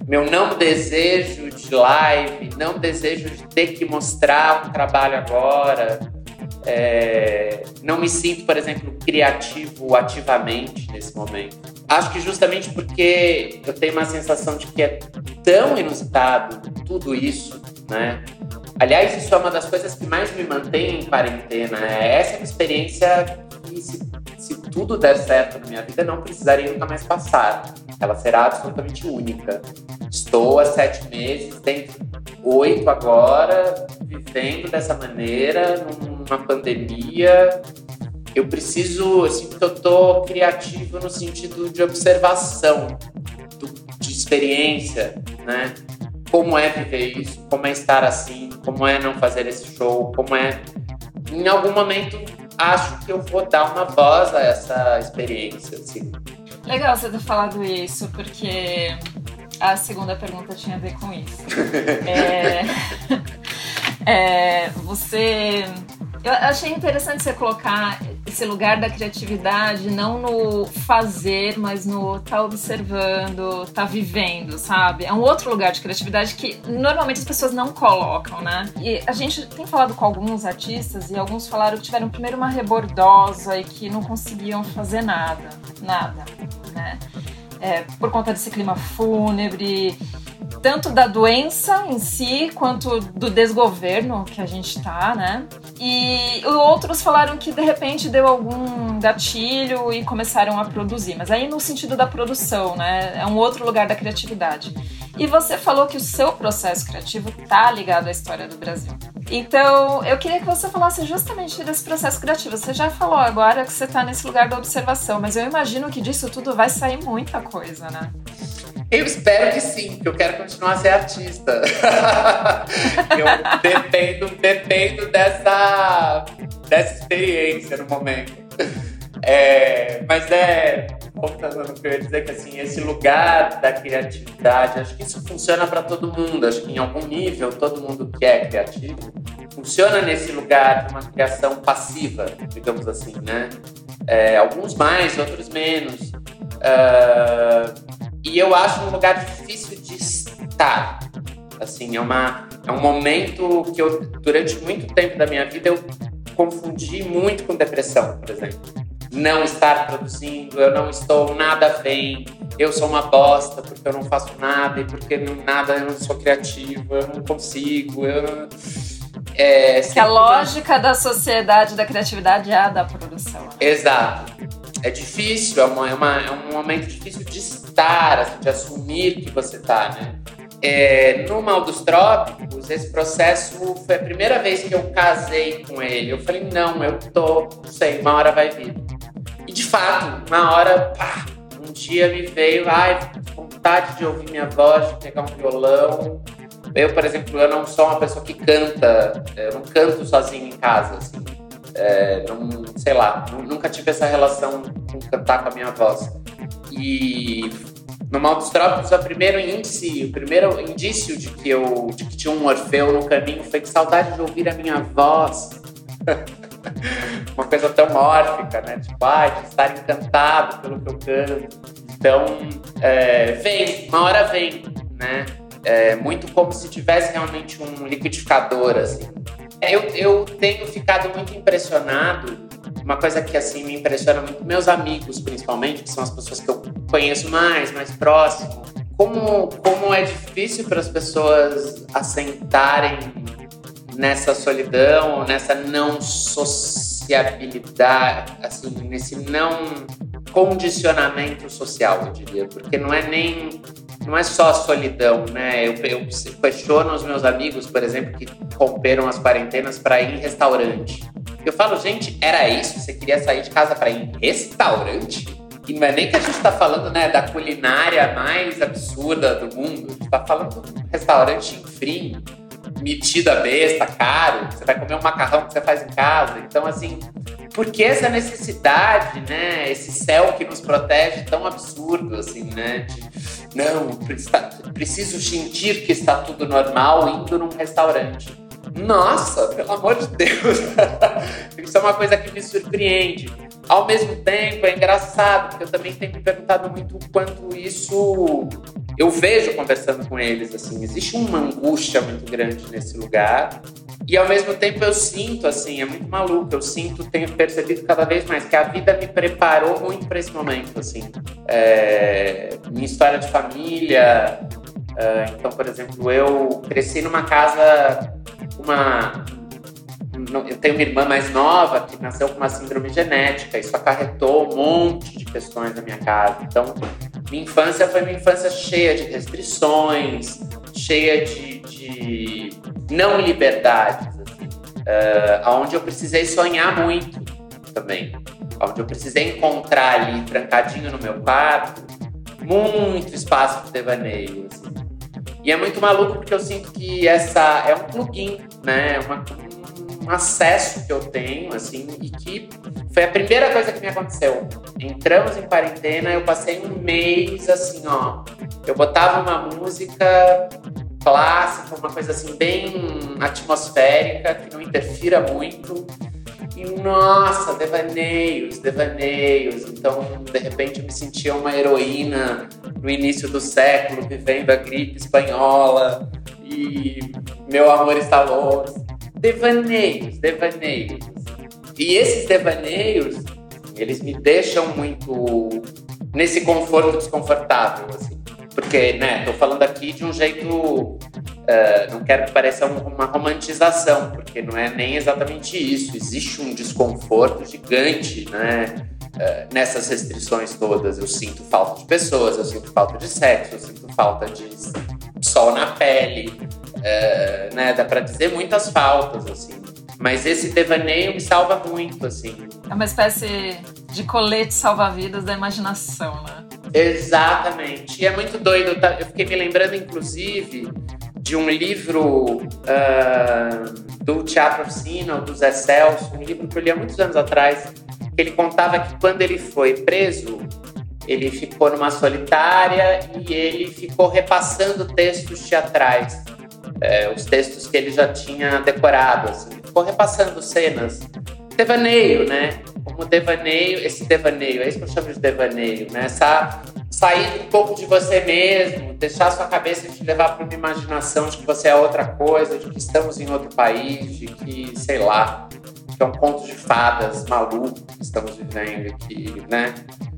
meu não desejo de live, não desejo de ter que mostrar um trabalho agora. É, não me sinto, por exemplo, criativo ativamente nesse momento. Acho que justamente porque eu tenho uma sensação de que é tão inusitado tudo isso, né? Aliás, isso é uma das coisas que mais me mantém em quarentena. É essa é uma experiência que, se, se tudo der certo na minha vida, não precisaria nunca mais passar. Ela será absolutamente única. Estou há sete meses, tenho oito agora, vivendo dessa maneira, numa pandemia. Eu preciso, assim, porque eu tô criativo no sentido de observação, de experiência, né? Como é viver isso, como é estar assim, como é não fazer esse show, como é. Em algum momento, acho que eu vou dar uma voz a essa experiência, assim. Legal você ter falado isso, porque a segunda pergunta tinha a ver com isso. é, é, você. Eu achei interessante você colocar esse lugar da criatividade não no fazer, mas no tá observando, tá vivendo, sabe? É um outro lugar de criatividade que normalmente as pessoas não colocam, né? E a gente tem falado com alguns artistas e alguns falaram que tiveram primeiro uma rebordosa e que não conseguiam fazer nada, nada, né? É, por conta desse clima fúnebre, tanto da doença em si quanto do desgoverno que a gente está, né? E outros falaram que de repente deu algum gatilho e começaram a produzir, mas aí no sentido da produção, né? É um outro lugar da criatividade. E você falou que o seu processo criativo tá ligado à história do Brasil. Então, eu queria que você falasse justamente desse processo criativo. Você já falou agora que você está nesse lugar da observação, mas eu imagino que disso tudo vai sair muita coisa, né? Eu espero que sim, porque eu quero continuar a ser artista. eu dependo, dependo dessa, dessa experiência no momento. É, mas é, voltando que eu ia dizer, que assim, esse lugar da criatividade, acho que isso funciona para todo mundo. Acho que em algum nível, todo mundo que é criativo funciona nesse lugar de uma criação passiva, digamos assim, né? É, alguns mais, outros menos. Uh, e eu acho um lugar difícil de estar. Assim, é, uma, é um momento que eu, durante muito tempo da minha vida, eu confundi muito com depressão, por exemplo. Não estar produzindo, eu não estou nada bem, eu sou uma bosta porque eu não faço nada e porque não, nada eu não sou criativo, eu não consigo, eu não... É, que a lógica da sociedade da criatividade é a da produção. Exato. É difícil, é, uma, é, uma, é um momento difícil de estar, assim, de assumir que você está, né? É, no Mal dos Trópicos, esse processo foi a primeira vez que eu casei com ele. Eu falei, não, eu tô, não sei, uma hora vai vir. De fato, uma hora, pá, um dia me veio, ai, vontade de ouvir minha voz, de pegar um violão. Eu, por exemplo, eu não sou uma pessoa que canta, eu não canto sozinho em casa, assim. É, não, sei lá, nunca tive essa relação com cantar com a minha voz. E no Mal dos Trópicos, o primeiro índice, o primeiro indício de que eu de que tinha um Orfeu no caminho foi que saudade de ouvir a minha voz. Uma coisa tão órfica, né? Tipo, ah, de estar encantado pelo que eu canto. Então, é, vem, uma hora vem, né? É muito como se tivesse realmente um liquidificador, assim. Eu, eu tenho ficado muito impressionado uma coisa que assim me impressiona muito, meus amigos principalmente, que são as pessoas que eu conheço mais, mais próximo, como, como é difícil para as pessoas assentarem nessa solidão, nessa não sociabilidade, assim, nesse não condicionamento social, eu diria, porque não é nem não é só solidão, né? Eu, eu questiono os meus amigos, por exemplo, que romperam as quarentenas para ir em restaurante. Eu falo, gente, era isso? Você queria sair de casa para ir em restaurante? E não é nem que a gente está falando né, da culinária mais absurda do mundo. A gente está falando de um restaurante frio, metida besta, caro. Você vai comer um macarrão que você faz em casa. Então, assim, por que essa necessidade, né? Esse céu que nos protege tão absurdo, assim, né? De, não, preciso sentir que está tudo normal indo num restaurante. Nossa, pelo amor de Deus! Isso é uma coisa que me surpreende. Ao mesmo tempo, é engraçado, porque eu também tenho me perguntado muito o quanto isso eu vejo conversando com eles. Assim, existe uma angústia muito grande nesse lugar. E ao mesmo tempo eu sinto, assim, é muito maluco. Eu sinto, tenho percebido cada vez mais que a vida me preparou muito para esse momento, assim. É, minha história de família. É, então, por exemplo, eu cresci numa casa uma eu tenho uma irmã mais nova que nasceu com uma síndrome genética. Isso acarretou um monte de questões na minha casa. Então, minha infância foi uma infância cheia de restrições, cheia de, de não liberdades, assim, uh, onde eu precisei sonhar muito também, onde eu precisei encontrar ali, trancadinho no meu quarto, muito espaço de devaneio. Assim. E é muito maluco porque eu sinto que essa é um plugin, né? Uma, um acesso que eu tenho, assim, e que foi a primeira coisa que me aconteceu. Entramos em quarentena, eu passei um mês assim, ó. Eu botava uma música clássica, uma coisa assim, bem atmosférica, que não interfira muito. E nossa, devaneios, devaneios. Então, de repente, eu me sentia uma heroína no início do século, vivendo a gripe espanhola e meu amor está longe. Devaneios, devaneios. E esses devaneios, eles me deixam muito nesse conforto desconfortável, assim. Porque, né, tô falando aqui de um jeito. Uh, não quero que pareça uma romantização, porque não é nem exatamente isso. Existe um desconforto gigante, né? Uh, nessas restrições todas. Eu sinto falta de pessoas, eu sinto falta de sexo, eu sinto falta de sol na pele, uh, né? Dá para dizer muitas faltas, assim. Mas esse devaneio me salva muito, assim. É uma espécie de colete salva-vidas da imaginação, né? Exatamente. E é muito doido. Tá? Eu fiquei me lembrando, inclusive, de um livro uh, do Teatro Oficina, do Zé Celso, um livro que eu li há muitos anos atrás, que ele contava que quando ele foi preso, ele ficou numa solitária e ele ficou repassando textos teatrais, é, os textos que ele já tinha decorado, assim. ficou repassando cenas. Devaneio, né? Como devaneio, esse devaneio, é isso que eu chamo de devaneio, né? Essa, sair um pouco de você mesmo, deixar sua cabeça te levar para uma imaginação de que você é outra coisa, de que estamos em outro país, de que, sei lá, que é um conto de fadas maluco que estamos vivendo aqui, né?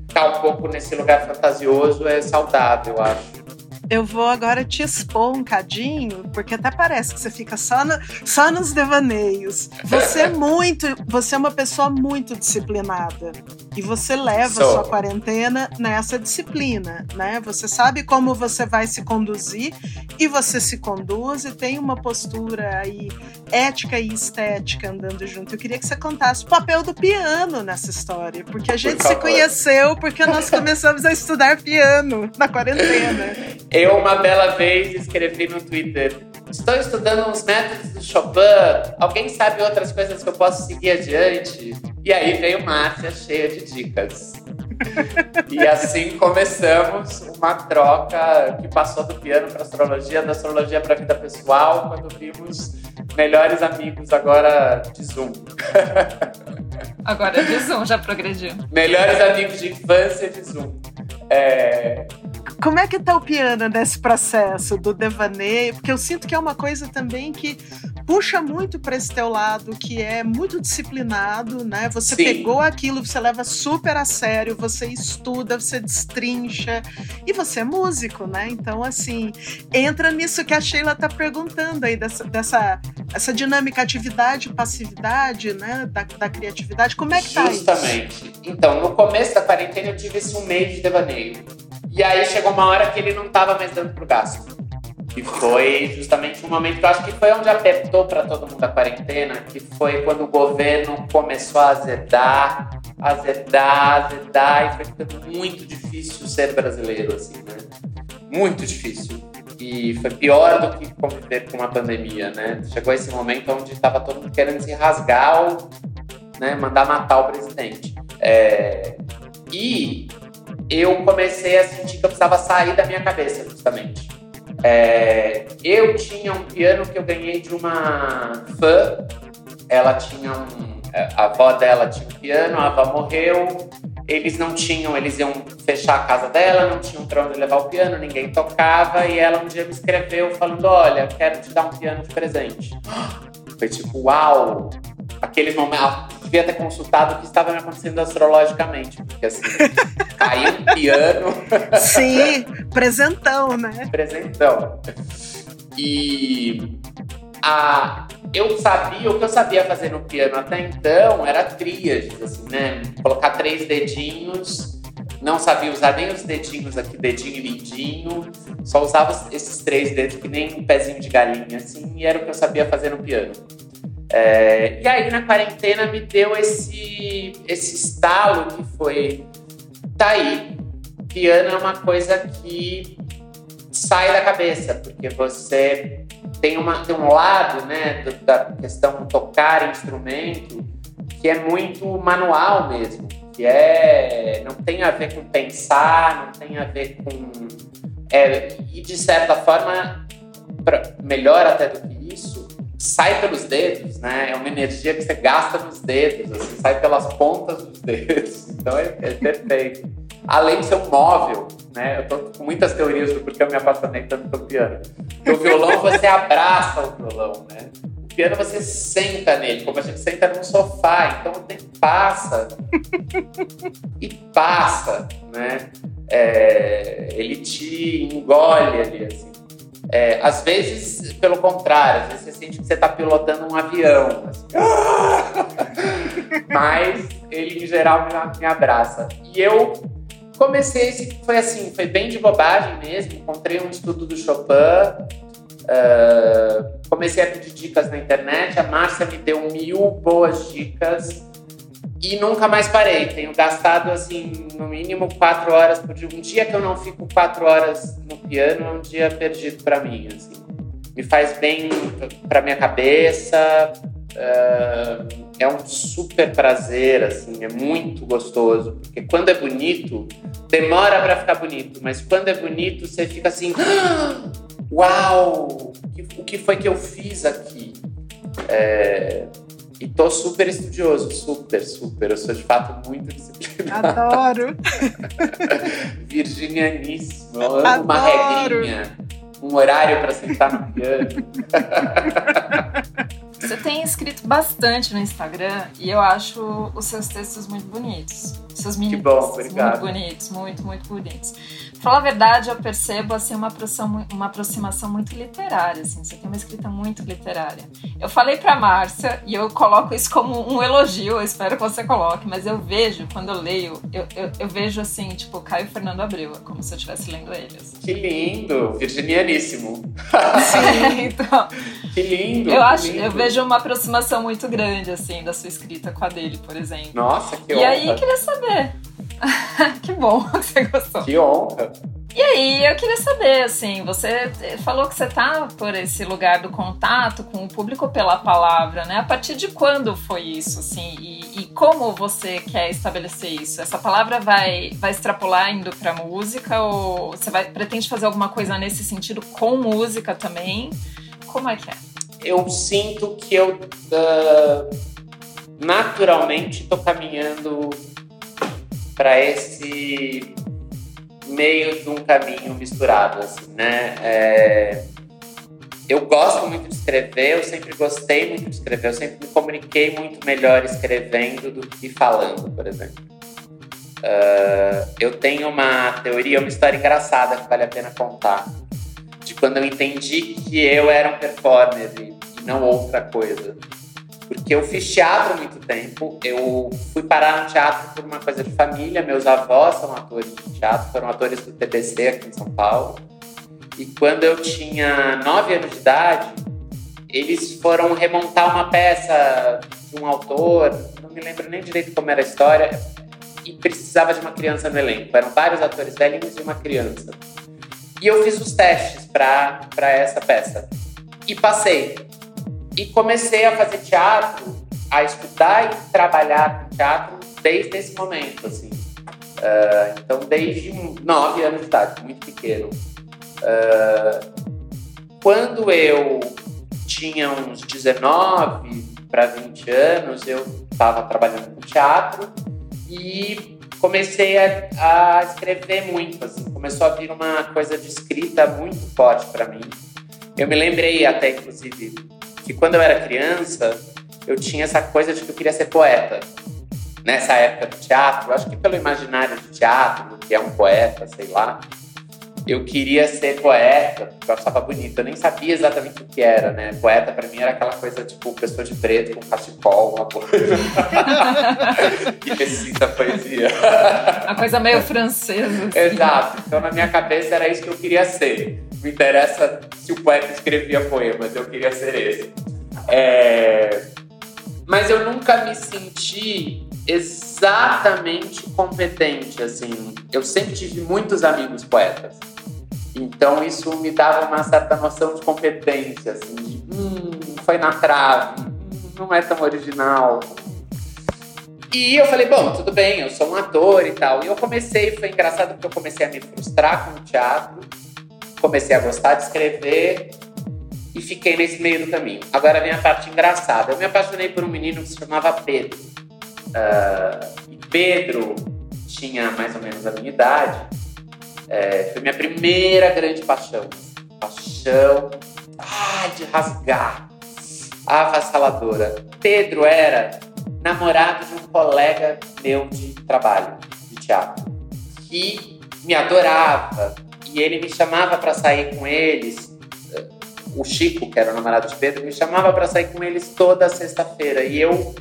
Ficar um pouco nesse lugar fantasioso é saudável, eu acho eu vou agora te expor um cadinho, porque até parece que você fica só, no, só nos devaneios. Você é muito, você é uma pessoa muito disciplinada. E você leva a sua quarentena nessa disciplina, né? Você sabe como você vai se conduzir e você se conduz e tem uma postura aí ética e estética andando junto. Eu queria que você contasse o papel do piano nessa história, porque a gente se conheceu porque nós começamos a estudar piano na quarentena. Eu, uma bela vez, escrevi no Twitter: Estou estudando uns métodos do Chopin. Alguém sabe outras coisas que eu posso seguir adiante? E aí veio Márcia cheia de dicas. e assim começamos uma troca que passou do piano para astrologia, da astrologia para a vida pessoal, quando vimos melhores amigos agora de Zoom. agora de Zoom já progrediu. Melhores amigos de infância de Zoom. É... Como é que tá o piano nesse processo do devaneio? Porque eu sinto que é uma coisa também que puxa muito para esse teu lado, que é muito disciplinado, né? Você Sim. pegou aquilo, você leva super a sério, você estuda, você destrincha e você é músico, né? Então, assim, entra nisso que a Sheila tá perguntando aí, dessa, dessa essa dinâmica atividade, passividade, né? Da, da criatividade. Como é que tá Justamente. Então, no começo da quarentena eu tive esse um mês de devaneio. E aí chegou uma hora que ele não tava mais dando pro gasto. Que foi justamente um momento que eu acho que foi onde apertou para todo mundo a quarentena, que foi quando o governo começou a azedar, azedar, azedar, e foi ficando muito difícil ser brasileiro, assim, né? Muito difícil. E foi pior do que conviver com uma pandemia, né? Chegou esse momento onde estava todo mundo querendo se rasgar ou né, mandar matar o presidente. É... E eu comecei a sentir que eu precisava sair da minha cabeça, justamente. É, eu tinha um piano que eu ganhei de uma fã. Ela tinha um. É, a avó dela tinha um piano, a avó morreu. Eles não tinham, eles iam fechar a casa dela, não tinham para onde levar o piano, ninguém tocava. E ela um dia me escreveu falando: Olha, quero te dar um piano de presente. Foi tipo, uau! Aqueles momentos devia ter consultado o que estava me acontecendo astrologicamente, porque assim, caiu um piano. Sim, presentão, né? Presentão. E a, eu sabia, o que eu sabia fazer no piano até então era tríades, assim, né? Colocar três dedinhos, não sabia usar nem os dedinhos aqui, dedinho e mindinho, só usava esses três dedos que nem um pezinho de galinha, assim, e era o que eu sabia fazer no piano. É, e aí na quarentena me deu esse, esse estalo que foi, tá aí, piano é uma coisa que sai da cabeça, porque você tem, uma, tem um lado né, da questão tocar instrumento que é muito manual mesmo, que é não tem a ver com pensar, não tem a ver com é, e de certa forma pra, melhor até do que isso sai pelos dedos, né? É uma energia que você gasta nos dedos, assim, sai pelas pontas dos dedos. Então é, é perfeito. Além de ser um móvel, né? Eu tô com muitas teorias do porquê eu me apaixonei tanto pelo piano. O violão você abraça o violão, né? O piano você senta nele, como a gente senta num sofá, então o tempo passa. e passa, né? É, ele te engole ali, assim. É, às vezes, pelo contrário, às vezes você sente que você está pilotando um avião. Assim. Mas ele, em geral, me, me abraça. E eu comecei, foi assim, foi bem de bobagem mesmo. Encontrei um estudo do Chopin, uh, comecei a pedir dicas na internet. A Márcia me deu mil boas dicas e nunca mais parei. Tenho gastado, assim, no mínimo quatro horas por dia. Um dia que eu não fico quatro horas no piano é um dia perdido para mim, assim. Me faz bem para minha cabeça. Uh, é um super prazer, assim, é muito gostoso. Porque quando é bonito, demora para ficar bonito. Mas quando é bonito, você fica assim... Uau! O que foi que eu fiz aqui? É... E tô super estudioso, super, super. Eu sou de fato muito disciplinado. Adoro! Virginianíssimo. Eu amo Adoro. uma regrinha, um horário para sentar no piano. Você tem escrito bastante no Instagram e eu acho os seus textos muito bonitos. Seus mini que bom, obrigado. muito bonitos, muito, muito bonitos. Falar a verdade, eu percebo assim, uma, aproximação, uma aproximação muito literária. Assim. Você tem uma escrita muito literária. Eu falei pra Márcia, e eu coloco isso como um elogio, eu espero que você coloque, mas eu vejo, quando eu leio, eu, eu, eu vejo assim, tipo, Caio Fernando Abreu, é como se eu estivesse lendo ele. Assim. Que lindo! Virginianíssimo. Sim, então. Que lindo! Eu, acho, lindo. eu vejo uma aproximação muito grande, assim, da sua escrita com a dele, por exemplo. Nossa, que honra! E aí, queria saber. que bom que você gostou. Que honra! E aí, eu queria saber, assim, você falou que você tá por esse lugar do contato com o público pela palavra, né? A partir de quando foi isso, assim? E, e como você quer estabelecer isso? Essa palavra vai, vai extrapolar indo pra música ou você vai, pretende fazer alguma coisa nesse sentido com música também? Como é que é? Eu sinto que eu uh, naturalmente tô caminhando para esse meio de um caminho misturado, assim, né? É... Eu gosto muito de escrever, eu sempre gostei muito de escrever, eu sempre me comuniquei muito melhor escrevendo do que falando, por exemplo. Uh, eu tenho uma teoria, uma história engraçada que vale a pena contar, de quando eu entendi que eu era um performer e, não outra coisa. Porque eu fiz teatro há muito tempo, eu fui parar no teatro por uma coisa de família, meus avós são atores de teatro, foram atores do TBC aqui em São Paulo. E quando eu tinha nove anos de idade, eles foram remontar uma peça de um autor, não me lembro nem direito como era a história, e precisava de uma criança no elenco. Eram vários atores velhinhos e uma criança. E eu fiz os testes para essa peça. E passei. E comecei a fazer teatro, a estudar e trabalhar com teatro desde esse momento, assim. Uh, então, desde nove anos de idade, muito pequeno. Uh, quando eu tinha uns 19 para 20 anos, eu estava trabalhando com teatro e comecei a, a, escrever muito. Assim, começou a vir uma coisa de escrita muito forte para mim. Eu me lembrei até, inclusive, que quando eu era criança, eu tinha essa coisa de que eu queria ser poeta. Nessa época do teatro, acho que pelo imaginário do teatro, que é um poeta, sei lá, eu queria ser poeta, porque eu achava bonito. Eu nem sabia exatamente o que era, né? Poeta para mim era aquela coisa tipo pessoa de preto com cachecol, uma coisa que recita poesia. Uma coisa meio francesa. Assim. Exato. Então na minha cabeça era isso que eu queria ser. Não interessa se o poeta escrevia poemas, eu queria ser esse. É... Mas eu nunca me senti exatamente competente, assim. Eu sempre tive muitos amigos poetas. Então isso me dava uma certa noção de competência, assim, de, hum, foi na trave, hum, não é tão original. E eu falei, bom, tudo bem, eu sou um ator e tal. E eu comecei, foi engraçado porque eu comecei a me frustrar com o teatro, comecei a gostar de escrever e fiquei nesse meio do caminho. Agora vem a parte engraçada. Eu me apaixonei por um menino que se chamava Pedro. Uh, Pedro tinha mais ou menos a minha idade. É, foi minha primeira grande paixão. Paixão ah, de rasgar. Avassaladora. Pedro era namorado de um colega meu de trabalho, de teatro. Que me adorava. E ele me chamava para sair com eles. O Chico, que era o namorado de Pedro, me chamava para sair com eles toda sexta-feira. E eu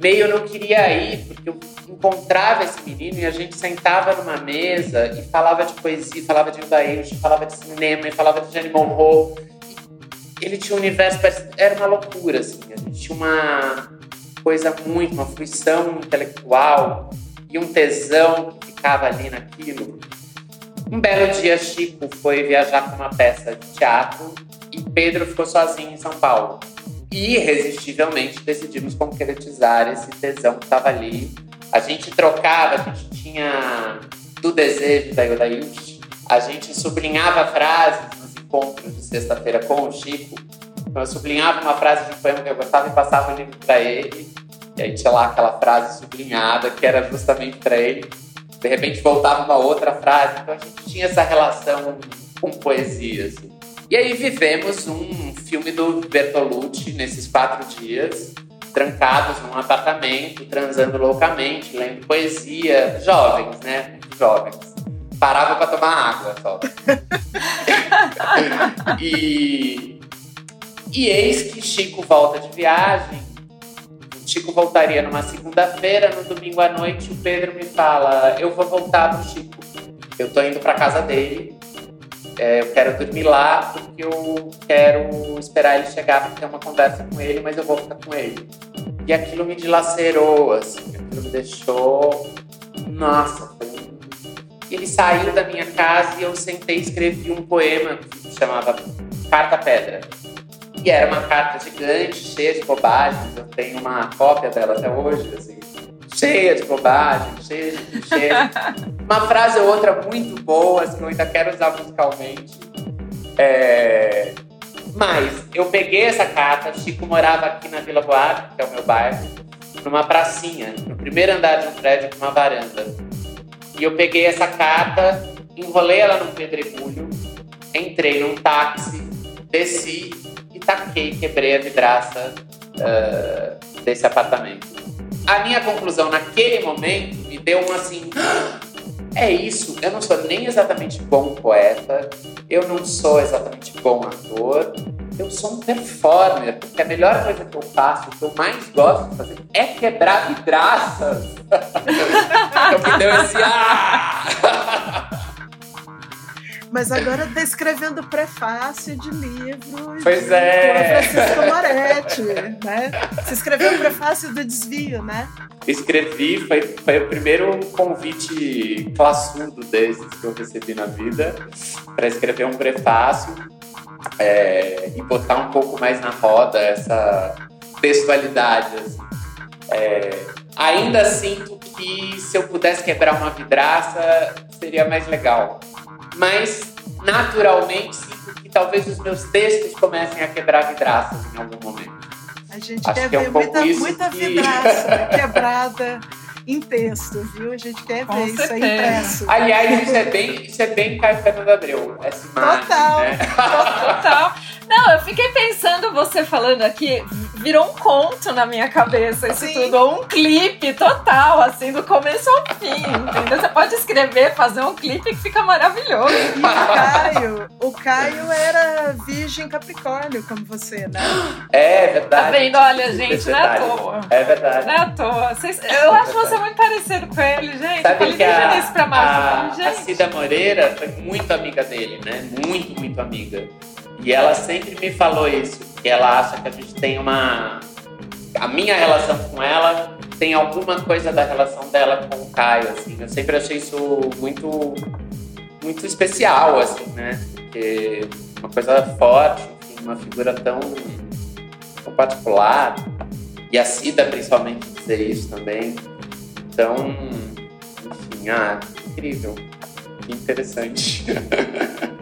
meio não queria ir, porque eu encontrava esse menino e a gente sentava numa mesa e falava de poesia, falava de Udaíus, falava de cinema falava de Animal Hall. Ele tinha um universo, era uma loucura, assim. A gente tinha uma coisa muito, uma fruição intelectual e um tesão que ficava ali naquilo. Um belo dia, Chico foi viajar com uma peça de teatro e Pedro ficou sozinho em São Paulo. Irresistivelmente, decidimos concretizar esse tesão que estava ali. A gente trocava, a gente tinha do desejo da Iudaiush, a gente sublinhava frases nos encontros de sexta-feira com o Chico. Então, eu sublinhava uma frase de um poema que eu gostava e passava o livro para ele. E aí tinha lá aquela frase sublinhada que era justamente para ele. De repente voltava uma outra frase. Então a gente tinha essa relação com poesia. Assim. E aí vivemos um filme do Bertolucci nesses quatro dias, trancados num apartamento, transando loucamente, lendo poesia, jovens, né? Muito jovens. Parava para tomar água só. e, e eis que Chico volta de viagem. Chico voltaria numa segunda-feira, no domingo à noite, o Pedro me fala: Eu vou voltar pro Chico. Eu tô indo para casa dele é, eu quero dormir lá porque eu quero esperar ele chegar para ter uma conversa com ele, mas eu vou ficar com ele. E aquilo me dilacerou, assim, aquilo me deixou. Nossa, foi... Ele saiu da minha casa e eu sentei e escrevi um poema que se chamava Carta Pedra. E era uma carta gigante, cheia de bobagens. Eu tenho uma cópia dela até hoje, assim cheia de bobagem, cheia de clichê. Uma frase ou outra muito boa, que eu ainda quero usar musicalmente. É... Mas eu peguei essa carta, Chico morava aqui na Vila Boate, que é o meu bairro, numa pracinha, no primeiro andar de um prédio com uma varanda. E eu peguei essa carta, enrolei ela num pedregulho, entrei num táxi, desci taquei, quebrei a vidraça uh, desse apartamento a minha conclusão naquele momento me deu uma assim. É isso, eu não sou nem exatamente bom poeta, eu não sou exatamente bom ator, eu sou um performer, porque a melhor coisa que eu faço, o que eu mais gosto de fazer, é quebrar vidraças. então me deu esse. Ah! Mas agora está escrevendo prefácio de livros. Pois é. Francisco Moretti, né? Você escreveu o prefácio do desvio, né? Escrevi, foi, foi o primeiro convite classudo desses que eu recebi na vida para escrever um prefácio é, e botar um pouco mais na roda essa textualidade. Assim. É, ainda sinto que se eu pudesse quebrar uma vidraça seria mais legal mas naturalmente sinto que talvez os meus textos comecem a quebrar vidraças em algum momento. A gente Acho quer que é ver um muita, muita que... vidraça quebrada em texto, viu? A gente quer Com ver certeza. isso aí impresso. Aliás, isso é bem, isso é bem Caio Fernando Abreu, essa imagem, Total. Né? Total. Não, eu fiquei pensando, você falando aqui, virou um conto na minha cabeça isso Sim. tudo, ou um clipe total, assim, do começo ao fim, entendeu? Você pode escrever, fazer um clipe que fica maravilhoso. E o Caio, o Caio era virgem capricórnio, como você, né? É verdade. Tá vendo? Olha, gente, Esse não é à toa. É verdade. Não é à toa. Vocês- eu acho você muito parecido com ele, gente. Sabe eu que a, isso pra a, Márcia. a Gente, Cida Moreira foi muito amiga dele, né? Muito, muito amiga. E ela sempre me falou isso, que ela acha que a gente tem uma... A minha relação com ela tem alguma coisa da relação dela com o Caio, assim. Eu sempre achei isso muito, muito especial, assim, né? Porque uma coisa forte, enfim, uma figura tão, tão particular. E a Cida, principalmente, dizer isso também. Então, enfim, ah, incrível. Que interessante.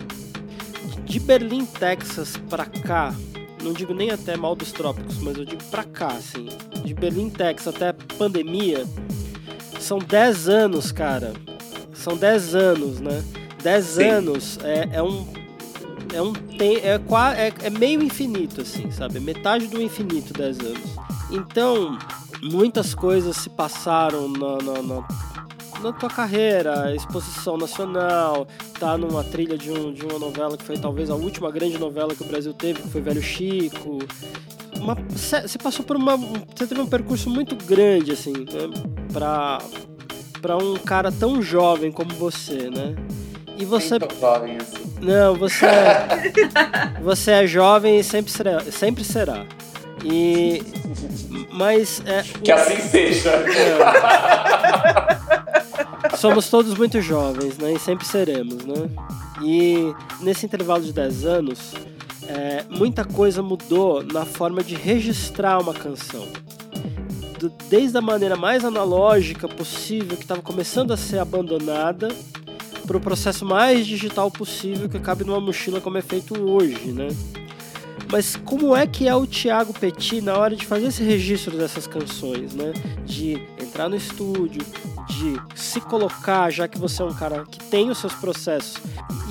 De Berlim, Texas pra cá, não digo nem até mal dos trópicos, mas eu digo pra cá, assim. De Berlim, Texas até pandemia, são 10 anos, cara. São 10 anos, né? 10 Sim. anos é, é um. É um tem, é, é, é meio infinito, assim, sabe? É metade do infinito 10 anos. Então, muitas coisas se passaram na, na- na- na tua carreira, exposição nacional, tá numa trilha de, um, de uma novela que foi talvez a última grande novela que o Brasil teve, que foi Velho Chico. Uma, você passou por uma. Você teve um percurso muito grande, assim, né? Pra, pra um cara tão jovem como você, né? E você. Nem jovem assim. Não, você é. você é jovem e sempre será. Sempre será. E. Mas. É, que assim seja. É. Somos todos muito jovens, né? E sempre seremos, né? E nesse intervalo de 10 anos, é, muita coisa mudou na forma de registrar uma canção. Desde a maneira mais analógica possível, que estava começando a ser abandonada, para o processo mais digital possível que cabe numa mochila como é feito hoje, né? Mas como é que é o Thiago Petit na hora de fazer esse registro dessas canções, né? De entrar no estúdio, de se colocar, já que você é um cara que tem os seus processos.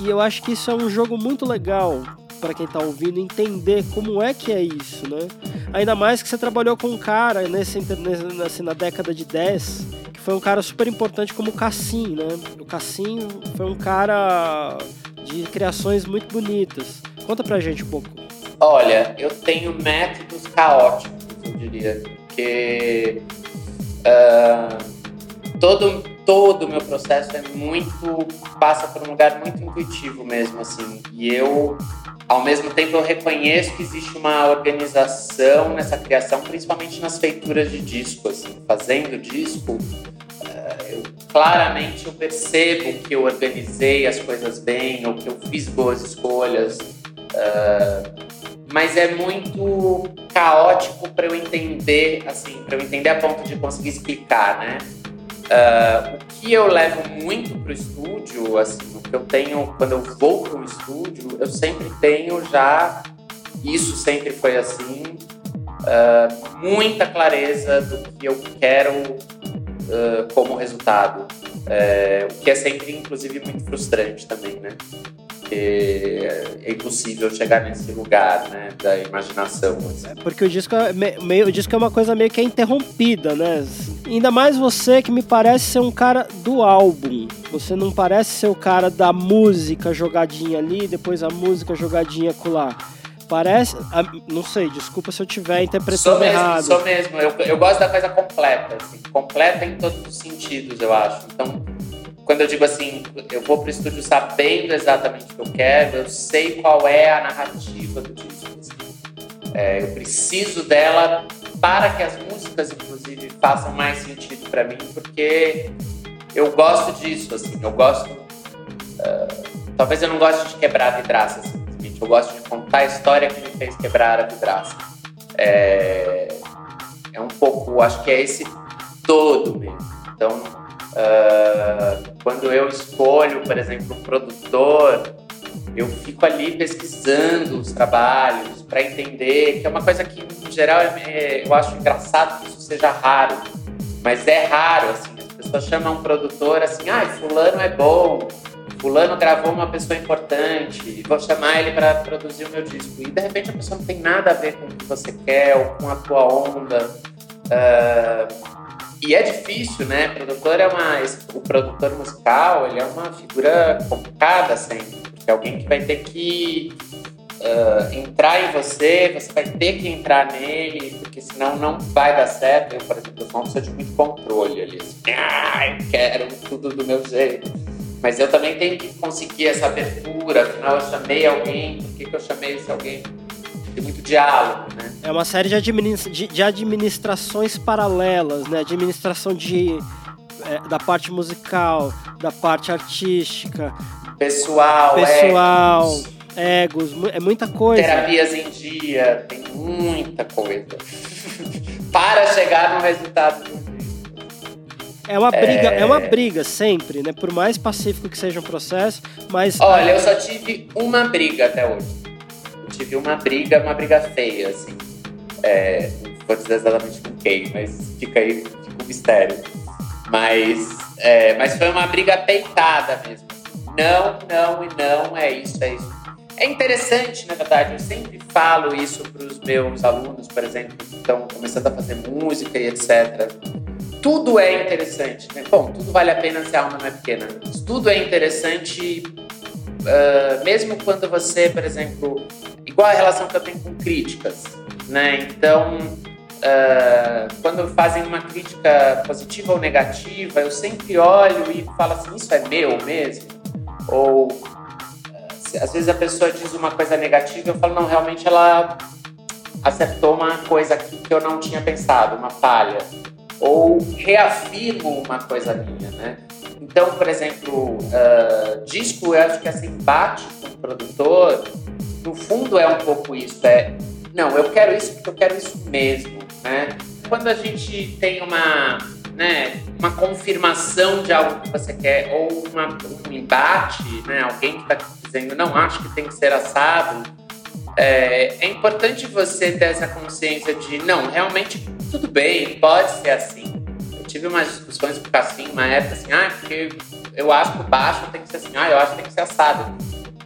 E eu acho que isso é um jogo muito legal para quem tá ouvindo entender como é que é isso, né? Ainda mais que você trabalhou com um cara nesse, nesse na década de 10 que foi um cara super importante como o Cassim, né? O Cassim foi um cara de criações muito bonitas. Conta pra gente um pouco. Olha, eu tenho métodos caóticos, eu diria, porque uh, todo todo o meu processo é muito passa por um lugar muito intuitivo mesmo, assim. E eu, ao mesmo tempo, eu reconheço que existe uma organização nessa criação, principalmente nas feituras de disco, assim, fazendo disco. Uh, eu, claramente eu percebo que eu organizei as coisas bem ou que eu fiz boas escolhas. Uh, mas é muito caótico para eu entender, assim, para eu entender a ponto de conseguir explicar, né? Uh, o que eu levo muito pro estúdio, assim, o que eu tenho quando eu vou pro estúdio, eu sempre tenho já, isso sempre foi assim, uh, muita clareza do que eu quero uh, como resultado. Eh, o que é sempre, inclusive, muito frustrante também, né? Porque é impossível chegar nesse lugar, né, da imaginação. Assim. Porque o disco, é meio, o disco é uma coisa meio que é interrompida, né? Ainda mais você que me parece ser um cara do álbum. Você não parece ser o cara da música jogadinha ali, depois a música jogadinha acolá. Parece. Não sei, desculpa se eu estiver interpretando sou mesmo, errado. Sou mesmo, eu, eu gosto da coisa completa, assim, completa em todos os sentidos, eu acho. Então, quando eu digo assim, eu vou para o estúdio sabendo exatamente o que eu quero, eu sei qual é a narrativa do disco. Assim. É, eu preciso dela para que as músicas, inclusive, façam mais sentido para mim, porque eu gosto disso, assim, eu gosto. Uh, talvez eu não goste de quebrar a vidraça, simplesmente. Eu gosto de contar a história que me fez quebrar a vidraça. É, é um pouco, acho que é esse todo mesmo. Então, Uh, quando eu escolho, por exemplo, um produtor, eu fico ali pesquisando os trabalhos para entender, que é uma coisa que, em geral, é, eu acho engraçado que isso seja raro, mas é raro, assim, as pessoas chamam um produtor assim, ah, fulano é bom, fulano gravou uma pessoa importante, vou chamar ele para produzir o meu disco. E, de repente, a pessoa não tem nada a ver com o que você quer ou com a tua onda. Uh, e é difícil, né? O produtor é uma, o produtor musical, ele é uma figura complicada sempre, porque é alguém que vai ter que uh, entrar em você, você vai ter que entrar nele, porque senão não vai dar certo. Eu, por exemplo, uma pessoa de muito controle ali, assim, ah, eu quero tudo do meu jeito. Mas eu também tenho que conseguir essa abertura, afinal eu chamei alguém, por que, que eu chamei esse alguém? Tem muito diálogo, né? É uma série de, administra de, de administrações paralelas, né? Administração de, é, da parte musical, da parte artística. Pessoal, pessoal, egos, egos é muita coisa. Terapias em dia, tem muita coisa. Para chegar no resultado é uma briga, é... é... uma briga sempre, né? Por mais pacífico que seja um processo, mas Olha, eu só tive uma briga até hoje tive uma briga, uma briga feia, assim. É, não vou dizer exatamente com quem, mas fica aí, fica um mistério. Mas, é, mas foi uma briga peitada mesmo. Não, não e não, é isso, é isso. É interessante, na verdade, eu sempre falo isso para os meus alunos, por exemplo, que estão começando a fazer música e etc. tudo é interessante. Né? Bom, tudo vale a pena se a alma não é pequena. Tudo é interessante, uh, mesmo quando você, por exemplo, igual a relação que eu tenho com críticas, né? Então, uh, quando fazem uma crítica positiva ou negativa, eu sempre olho e falo assim, isso é meu mesmo? Ou uh, às vezes a pessoa diz uma coisa negativa, eu falo, não, realmente ela acertou uma coisa aqui que eu não tinha pensado, uma falha. Ou reafirmo uma coisa minha, né? Então, por exemplo, uh, disco, eu acho que esse embate com o produtor, no fundo é um pouco isso, é não, eu quero isso porque eu quero isso mesmo, né? Quando a gente tem uma, né, uma confirmação de algo que você quer ou uma, um embate, né, alguém que está dizendo não acho que tem que ser assado, é, é importante você ter essa consciência de não, realmente tudo bem, pode ser assim. Eu tive umas discussões com o Cassim uma época assim, ah, porque eu acho que o baixo tem que ser assim, ah, eu acho que tem que ser assado.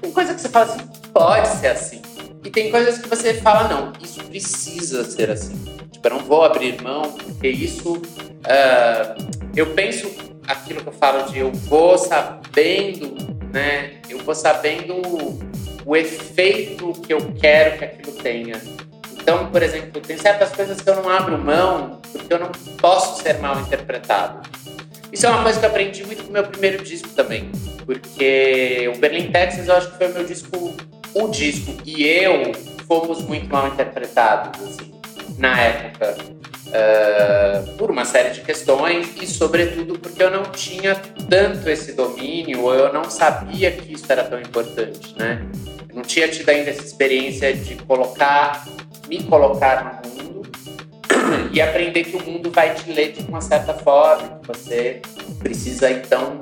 Tem coisa que você fala assim, pode ser assim. E tem coisas que você fala, não, isso precisa ser assim. Tipo, eu não vou abrir mão, porque isso. Uh, eu penso aquilo que eu falo de eu vou sabendo, né? Eu vou sabendo o efeito que eu quero que aquilo tenha. Então, por exemplo, tem certas coisas que eu não abro mão porque eu não posso ser mal interpretado. Isso é uma coisa que eu aprendi muito com o meu primeiro disco também, porque o Berlin, Texas, eu acho que foi o meu disco o disco e eu fomos muito mal interpretados, assim, na época. Uh, por uma série de questões e, sobretudo, porque eu não tinha tanto esse domínio ou eu não sabia que isso era tão importante, né? Eu não tinha tido ainda essa experiência de colocar, me colocar no mundo e aprender que o mundo vai te ler de uma certa forma, que você precisa, então,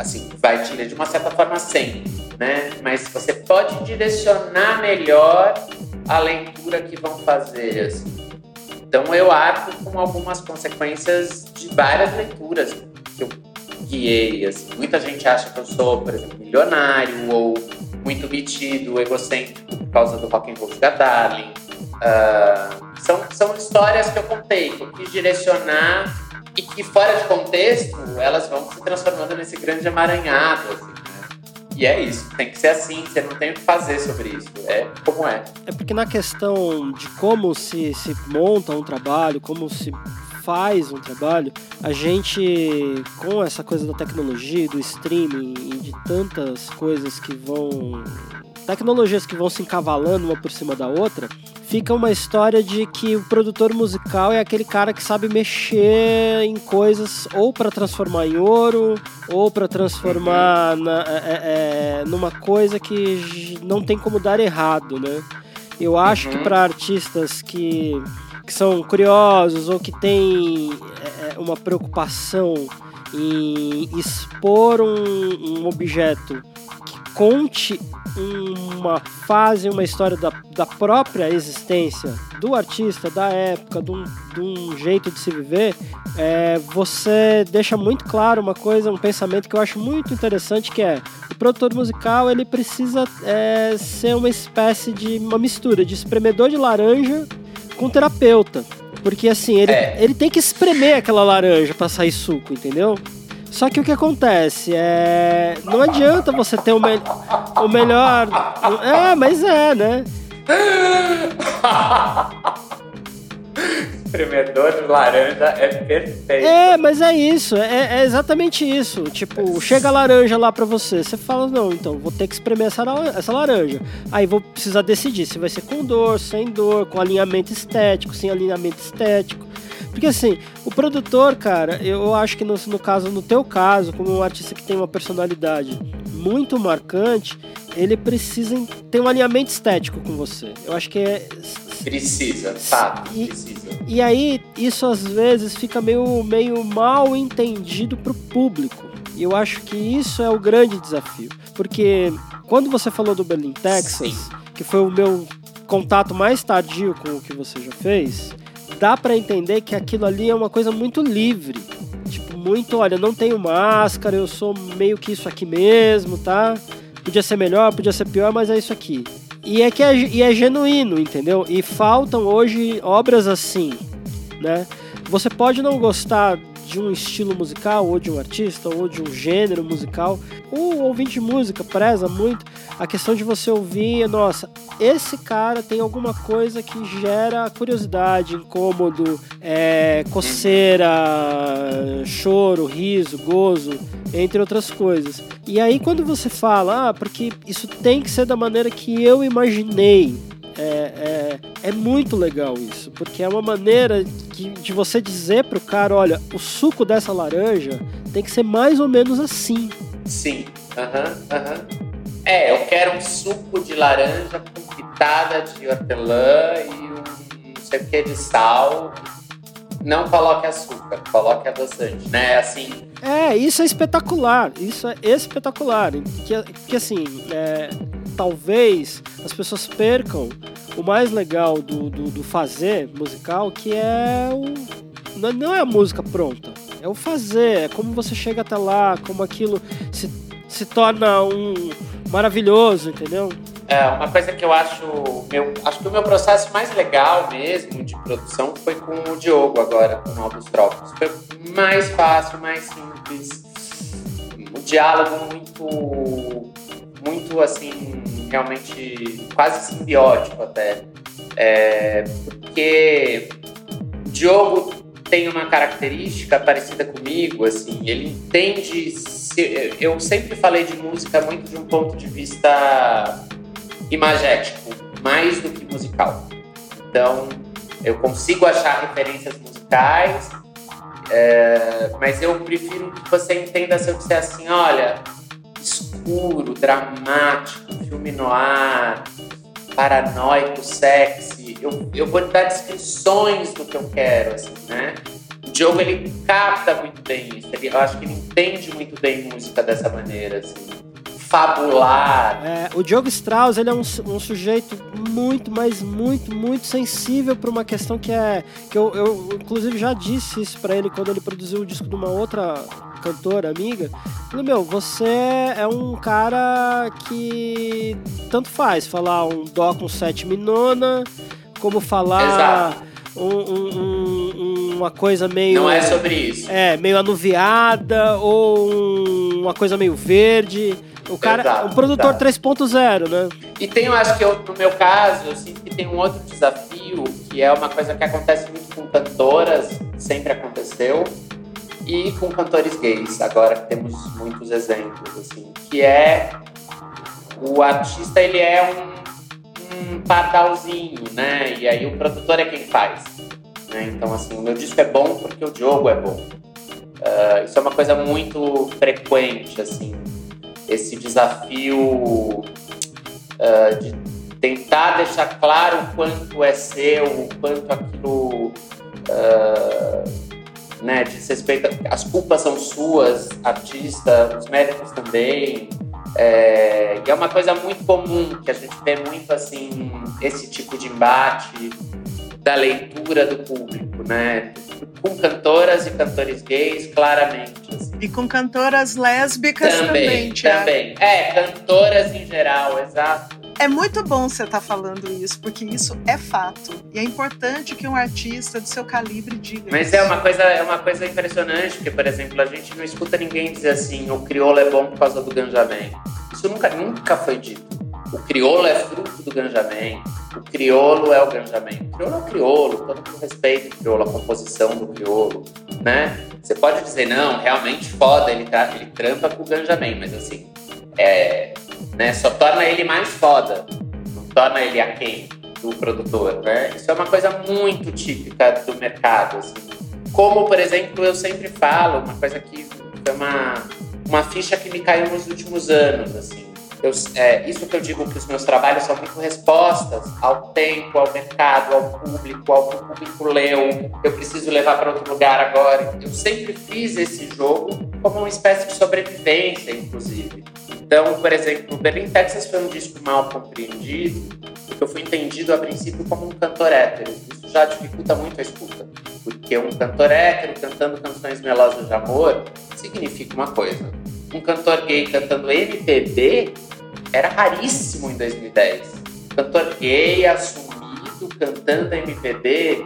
assim, vai te ler de uma certa forma sempre né? Mas você pode direcionar melhor a leitura que vão fazer, assim. Então eu arco com algumas consequências de várias leituras que eu guiei, assim. Muita gente acha que eu sou, por exemplo, milionário ou muito metido, egocêntrico por causa do rock and roll Darling. Uh, são, são histórias que eu contei, que eu quis direcionar e que fora de contexto elas vão se transformando nesse grande amaranhado, assim. E é isso, tem que ser assim, você não tem o que fazer sobre isso. É como é. É porque na questão de como se, se monta um trabalho, como se faz um trabalho, a gente, com essa coisa da tecnologia, do streaming e de tantas coisas que vão tecnologias que vão se encavalando uma por cima da outra, fica uma história de que o produtor musical é aquele cara que sabe mexer em coisas ou para transformar em ouro ou para transformar na, é, é, é, numa coisa que não tem como dar errado, né? Eu acho uhum. que para artistas que, que são curiosos ou que têm é, é, uma preocupação em expor um, um objeto conte uma fase, uma história da, da própria existência do artista, da época, de um, de um jeito de se viver, é, você deixa muito claro uma coisa, um pensamento que eu acho muito interessante, que é o produtor musical ele precisa é, ser uma espécie de uma mistura de espremedor de laranja com terapeuta. Porque assim, ele, é. ele tem que espremer aquela laranja para sair suco, entendeu? Só que o que acontece é. Não adianta você ter o, me... o melhor. É, mas é, né? Espremedor de laranja é perfeito. É, mas é isso, é, é, exatamente isso. Tipo, chega a laranja lá pra você, você fala, não, então vou ter que espremer essa, essa laranja. Aí vou precisar decidir se vai ser com dor, sem dor, com alinhamento estético, sem alinhamento estético. Porque assim, o produtor, cara, eu acho que no, no caso, no teu caso, como um artista que tem uma personalidade muito marcante, ele precisa ter um alinhamento estético com você. Eu acho que é. Precisa, tá, e, precisa. E aí, isso às vezes fica meio, meio mal entendido pro público. E eu acho que isso é o grande desafio. Porque quando você falou do Berlin, Texas, Sim. que foi o meu contato mais tardio com o que você já fez, dá para entender que aquilo ali é uma coisa muito livre. Tipo, muito, olha, não tenho máscara, eu sou meio que isso aqui mesmo, tá? Podia ser melhor, podia ser pior, mas é isso aqui. E é que é, e é genuíno, entendeu? E faltam hoje obras assim, né? você pode não gostar de um estilo musical, ou de um artista, ou de um gênero musical. O ouvinte de música preza muito a questão de você ouvir, nossa, esse cara tem alguma coisa que gera curiosidade, incômodo, é, coceira, choro, riso, gozo, entre outras coisas. E aí quando você fala, ah, porque isso tem que ser da maneira que eu imaginei, é, é, é, muito legal isso, porque é uma maneira de, de você dizer pro cara, olha, o suco dessa laranja tem que ser mais ou menos assim. Sim, aham, uhum, aham. Uhum. É, eu quero um suco de laranja com pitada de hortelã e um não sei o que de sal. Não coloque açúcar, coloque adoçante, né? Assim. É, isso é espetacular. Isso é espetacular. Que, que assim, é, talvez as pessoas percam o mais legal do, do, do fazer musical, que é o. Não é a música pronta, é o fazer, é como você chega até lá, como aquilo se, se torna um maravilhoso, entendeu? É, uma coisa que eu acho, meu, acho que o meu processo mais legal mesmo de produção foi com o Diogo agora, com Novos Trópicos. Foi mais fácil, mais simples, o diálogo muito muito assim, realmente quase simbiótico até. É, porque o Diogo tem uma característica parecida comigo, assim, ele entende. Eu sempre falei de música muito de um ponto de vista imagético, mais do que musical. Então, eu consigo achar referências musicais, é, mas eu prefiro que você entenda se eu disser assim, olha, escuro, dramático, filme noir, paranoico, sexy. Eu, eu vou dar descrições do que eu quero, assim, né? O Diogo, ele capta muito bem isso. Ele, eu acho que ele entende muito bem música dessa maneira, assim fabular. É, o Diogo Strauss ele é um, um, sujeito muito, mas muito, muito sensível para uma questão que é que eu, eu inclusive já disse isso para ele quando ele produziu o disco de uma outra cantora amiga. Falei, meu, você é um cara que tanto faz falar um dó com sétima e nona, como falar um, um, uma coisa meio. Não é sobre isso. É, meio anuviada ou uma coisa meio verde. O cara, exato, o produtor 3.0, né? E tem, eu acho que eu, no meu caso, eu sinto que tem um outro desafio, que é uma coisa que acontece muito com cantoras, sempre aconteceu, e com cantores gays, agora temos muitos exemplos, assim, que é o artista, ele é um, um pardalzinho, né? E aí o produtor é quem faz. Né? Então, assim, o meu disco é bom porque o Diogo é bom. Uh, isso é uma coisa muito frequente, assim, esse desafio uh, de tentar deixar claro o quanto é seu, o quanto aquilo uh, né, diz respeito. As culpas são suas, artista, os médicos também. É, e é uma coisa muito comum que a gente vê muito assim esse tipo de embate da leitura do público, né? Com cantoras e cantores gays, claramente. Assim. E com cantoras lésbicas também. Também, também. É, cantoras em geral, exato. É muito bom você estar tá falando isso, porque isso é fato. E é importante que um artista de seu calibre diga Mas isso. é uma coisa, é uma coisa impressionante, porque, por exemplo, a gente não escuta ninguém dizer assim, o crioulo é bom por causa do ganjamento. Isso nunca, nunca foi dito. O crioulo é fruto do ganjamento. O crioulo é o ganjamento. O crioulo é o crioulo, todo mundo respeita o crioulo, a composição do crioulo, né? Você pode dizer, não, realmente foda, ele, tá, ele trampa com o ganjamento, mas assim, é, né, só torna ele mais foda, não torna ele aquém do produtor, né? Isso é uma coisa muito típica do mercado, assim. Como, por exemplo, eu sempre falo, uma coisa que é uma, uma ficha que me caiu nos últimos anos, assim eu, é, isso que eu digo que os meus trabalhos são muito respostas ao tempo, ao mercado, ao público, ao que o público leu, eu preciso levar para outro lugar agora. Eu sempre fiz esse jogo como uma espécie de sobrevivência, inclusive. Então, por exemplo, Berlin, Texas foi um disco mal compreendido, porque eu fui entendido a princípio como um cantor hétero. Isso já dificulta muito a escuta, porque um cantor hétero cantando canções melosas de amor significa uma coisa. Um cantor gay cantando MPB era raríssimo em 2010. Cantor gay assumido, cantando MPB,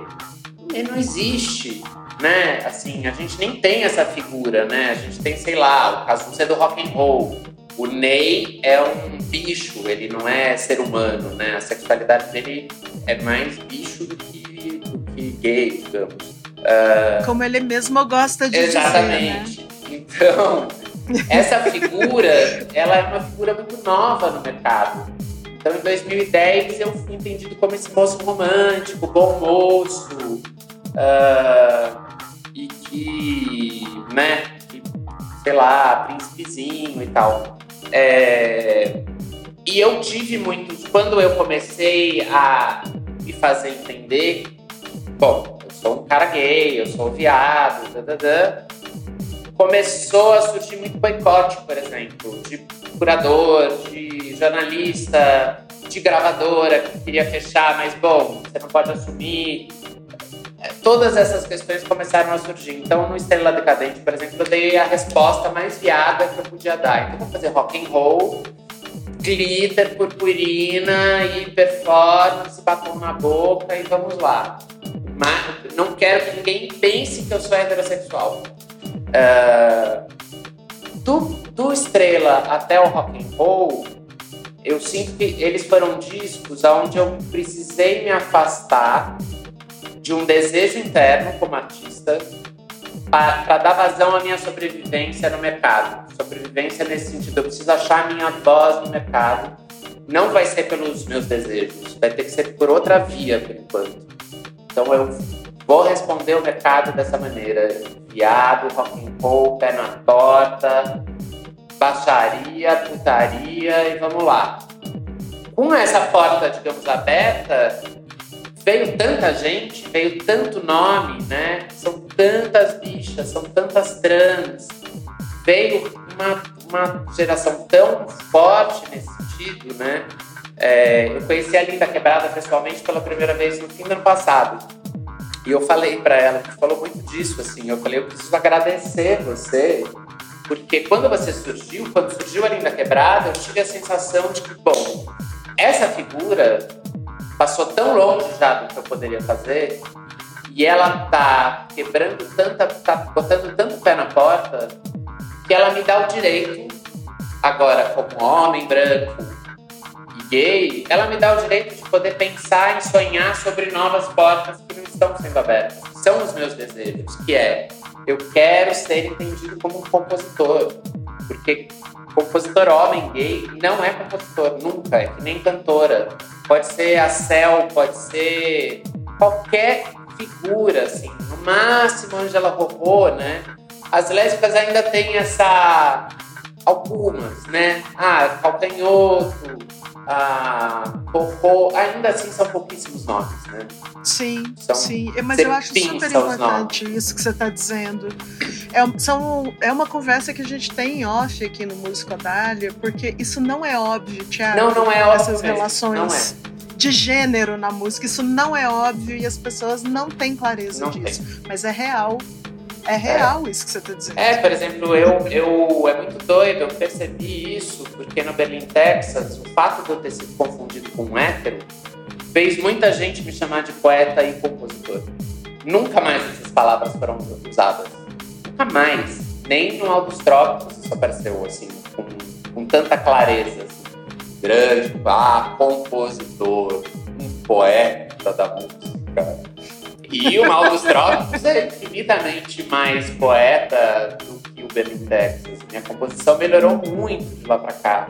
não existe. né? Assim, a gente nem tem essa figura, né? A gente tem, sei lá, o caso do rock and roll. O Ney é um bicho, ele não é ser humano, né? A sexualidade dele é mais bicho do que, do que gay, digamos. Uh, Como ele mesmo gosta de exatamente. dizer, né? Então, essa figura, ela é uma figura muito nova no mercado. Então, em 2010, eu fui entendido como esse moço romântico, bom moço, uh, e que, né, que, sei lá, príncipezinho e tal. É, e eu tive muitos. Quando eu comecei a me fazer entender, bom, eu sou um cara gay, eu sou viado, dadadã, começou a surgir muito boicote, por exemplo, de curador, de jornalista, de gravadora que queria fechar, mas bom, você não pode assumir. Todas essas questões começaram a surgir. Então, no Estrela Decadente, por exemplo, eu dei a resposta mais viada que eu podia dar. Então, vou fazer rock and roll, glitter, purpurina e performance, batom na boca e vamos lá. Mas não quero que ninguém pense que eu sou heterossexual. Uh, do, do Estrela até o rock and roll, eu sinto que eles foram discos onde eu precisei me afastar de um desejo interno como artista para dar vazão à minha sobrevivência no mercado. Sobrevivência nesse sentido, eu preciso achar a minha voz no mercado. Não vai ser pelos meus desejos, vai ter que ser por outra via, por enquanto. Então eu vou responder o mercado dessa maneira viado, rock and roll, pé na torta, baixaria, putaria e vamos lá. Com essa porta, digamos, aberta, veio tanta gente, veio tanto nome, né? São tantas bichas, são tantas trans. Veio uma, uma geração tão forte nesse sentido, né? É, eu conheci a Linda Quebrada pessoalmente pela primeira vez no fim do ano passado. E eu falei para ela, gente falou muito disso, assim, eu falei, eu preciso agradecer você, porque quando você surgiu, quando surgiu a Linda Quebrada, eu tive a sensação de que, bom, essa figura passou tão longe já do que eu poderia fazer, e ela tá quebrando tanta, tá botando tanto pé na porta, que ela me dá o direito, agora como homem branco, gay, ela me dá o direito de poder pensar e sonhar sobre novas portas que não estão sendo abertas. São os meus desejos, que é eu quero ser entendido como um compositor, porque compositor homem gay não é compositor nunca, é que nem cantora. Pode ser a Cel, pode ser qualquer figura, assim, no máximo Angela Rorô, né? As lésbicas ainda têm essa algumas, né? Ah, calcanhoto, a Popô, ainda assim são pouquíssimos nomes, né? Sim, são sim. Mas eu acho super importante isso que você está dizendo. É, são, é uma conversa que a gente tem em off aqui no Músico Adália, porque isso não é óbvio, Tiago. Não, não é óbvio. Essas relações é. de gênero na música, isso não é óbvio e as pessoas não têm clareza não disso. Tem. Mas é real é real é. isso que você está dizendo. É, por exemplo, eu, eu é muito doido, eu percebi isso, porque no Berlim, Texas, o fato de eu ter sido confundido com um hétero fez muita gente me chamar de poeta e compositor. Nunca mais essas palavras foram usadas. Nunca mais. Nem no Aldos Trópicos isso apareceu assim, com, com tanta clareza. Assim. Grande, ah, compositor, um poeta da música e o Mal dos Trópicos é infinitamente mais poeta do que o Berlim Texas. Minha composição melhorou muito de lá pra cá.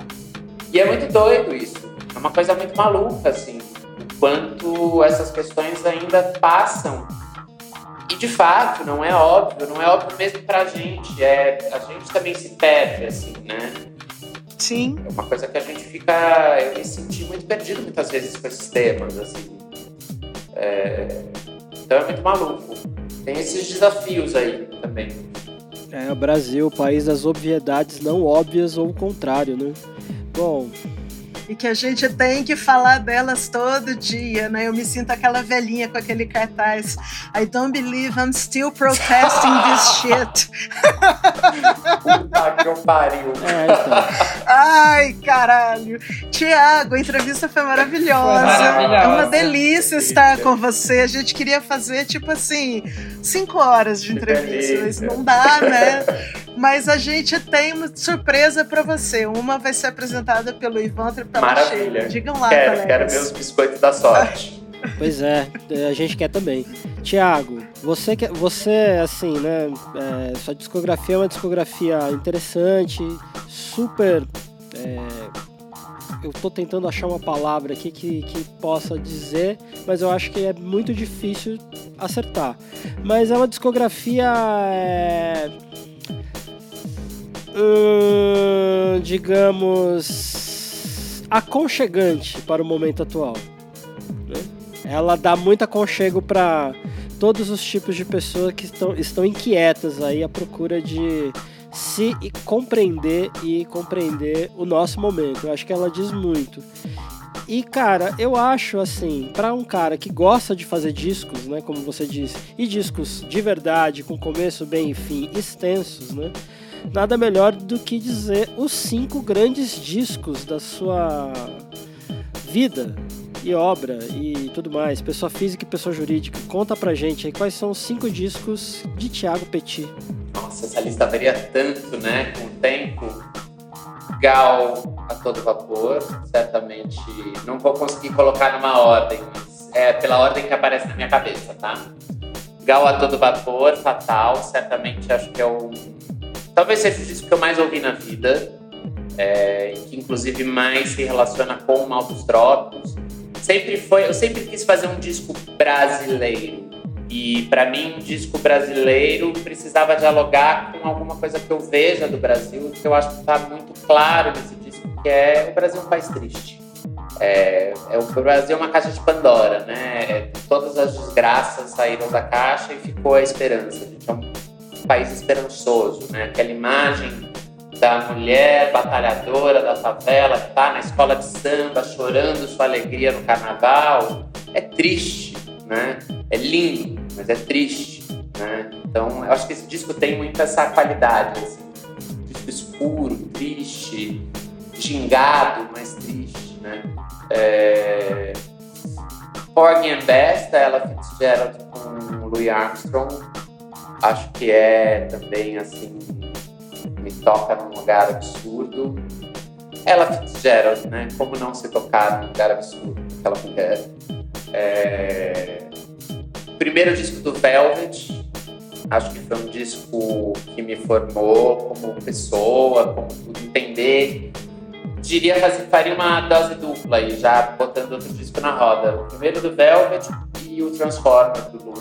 E é muito doido isso. É uma coisa muito maluca, assim. O quanto essas questões ainda passam. E de fato, não é óbvio, não é óbvio mesmo pra gente. É, a gente também se perde, assim, né? Sim. É uma coisa que a gente fica. Eu me senti muito perdido muitas vezes com esses temas, assim. É, então é muito maluco. Tem esses desafios aí também. É, o Brasil, o país das obviedades não óbvias ou o contrário, né? Bom, e que a gente tem que falar delas todo dia, né? Eu me sinto aquela velhinha com aquele cartaz. I don't believe I'm still protesting this shit. Puta que eu pariu. É, então. Ai, caralho. Tiago, a entrevista foi maravilhosa. Maravilhosa. É uma delícia estar com você. A gente queria fazer, tipo assim, cinco horas de entrevista, mas não dá, né? Mas a gente tem uma surpresa pra você. Uma vai ser apresentada pelo Ivandro e pela Maravilha. Sheila. Digam lá, Quero, colegas. quero meus biscoitos da sorte. Pois é, a gente quer também. Tiago, você, você assim, né? é, sua discografia é uma discografia interessante, super. é, eu tô tentando achar uma palavra aqui que, que possa dizer, mas eu acho que é muito difícil acertar. Mas é uma discografia. é, hum, digamos. aconchegante para o momento atual. Ela dá muito aconchego para todos os tipos de pessoas que estão, estão inquietas aí à procura de se compreender e compreender o nosso momento. Eu acho que ela diz muito. E cara, eu acho assim, para um cara que gosta de fazer discos, né, como você disse, e discos de verdade, com começo, bem e fim, extensos, né? Nada melhor do que dizer os cinco grandes discos da sua vida e obra e tudo mais, pessoa física e pessoa jurídica. Conta pra gente aí quais são os cinco discos de Thiago Petit. Nossa, essa lista varia tanto, né? Com o tempo. Gal a todo vapor, certamente não vou conseguir colocar numa ordem, mas é pela ordem que aparece na minha cabeça, tá? Gal a todo vapor, Fatal, certamente acho que é o. Talvez seja o disco que eu mais ouvi na vida, é, que inclusive mais se relaciona com o Mal dos Trópicos. Sempre foi, eu sempre quis fazer um disco brasileiro. E para mim, um disco brasileiro precisava dialogar com alguma coisa que eu veja do Brasil, que eu acho que está muito claro nesse disco, que é o Brasil é um país triste. É, é, o Brasil é uma caixa de Pandora, né? É, todas as desgraças saíram da caixa e ficou a esperança. Um país esperançoso, né? Aquela imagem da mulher batalhadora da favela que tá na escola de samba chorando sua alegria no carnaval é triste, né? É lindo, mas é triste, né? Então, eu acho que esse disco tem muito essa qualidade, assim. Disco escuro, triste, gingado, mas triste, né? É... Porgy and Best, da Ella Fitzgerald com Louis Armstrong. Acho que é também, assim, me toca num lugar absurdo. Ella Fitzgerald, né? Como não se tocar num lugar absurdo aquela mulher. É... Primeiro disco do Velvet, acho que foi um disco que me formou como pessoa, como tudo, entender. Diria fazer, faria uma dose dupla aí, já botando outro disco na roda. O primeiro do Velvet e o Transformer do Loom.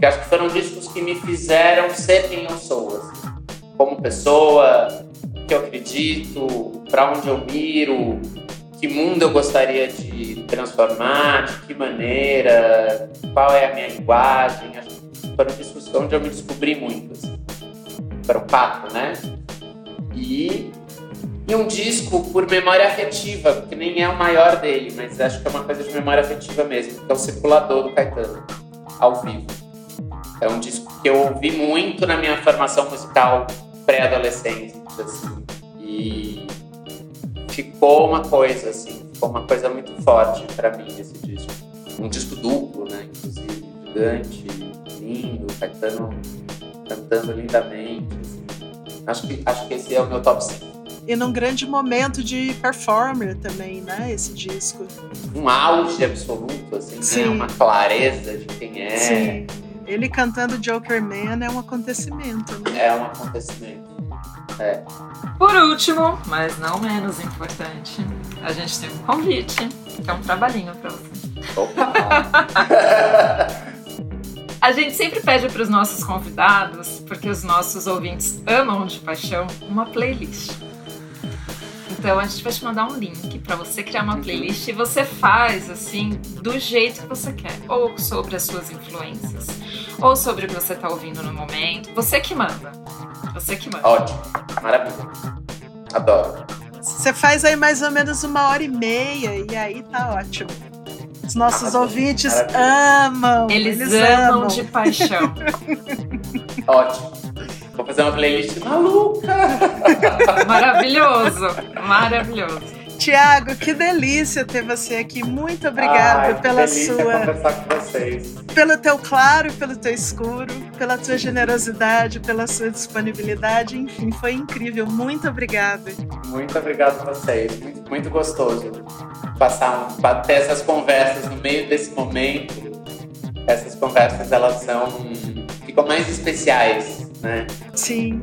Que acho que foram discos que me fizeram ser quem eu sou, assim. como pessoa, o que eu acredito, para onde eu miro, que mundo eu gostaria de transformar, de que maneira, qual é a minha linguagem. Acho que foram discos onde eu me descobri muito. Assim. Foram quatro, né? E, e um disco por memória afetiva, porque nem é o maior dele, mas acho que é uma coisa de memória afetiva mesmo, que é o Circulador do Caetano, ao vivo. É um disco que eu ouvi muito na minha formação musical pré-adolescente, assim. E ficou uma coisa, assim, ficou uma coisa muito forte para mim esse disco. Um disco duplo, né? Inclusive, gigante, lindo, Caetano cantando lindamente. assim. Acho, que, acho que esse é o meu top 5. E num grande momento de performer também, né? Esse disco. Um auge absoluto, assim, Sim. né? Uma clareza de quem é. Sim. Ele cantando Joker Man é um acontecimento, né? É um acontecimento. É. Por último, mas não menos importante, a gente tem um convite, que é um trabalhinho pra você. Opa! A gente sempre pede para os nossos convidados, porque os nossos ouvintes amam de paixão, uma playlist. Então a gente vai te mandar um link para você criar uma playlist e você faz assim do jeito que você quer, ou sobre as suas influências, ou sobre o que você está ouvindo no momento. Você que manda. Você que manda. Ótimo. Maravilha. Adoro. Você faz aí mais ou menos uma hora e meia e aí tá ótimo. Os nossos Ah, ouvintes maravilha. amam. Eles, Eles, amam, amam. de paixão. Ótimo. Vou fazer uma playlist maluca. Maravilhoso, maravilhoso. Tiago, que delícia ter você aqui. Muito obrigada Ai, pela sua, conversar com vocês. pelo teu claro pelo teu escuro, pela tua generosidade, pela sua disponibilidade. Enfim, foi incrível. Muito obrigada. Muito obrigado a vocês. Muito, muito gostoso passar, bater essas conversas no meio desse momento. Essas conversas elas são ficam mais especiais, né? Sim.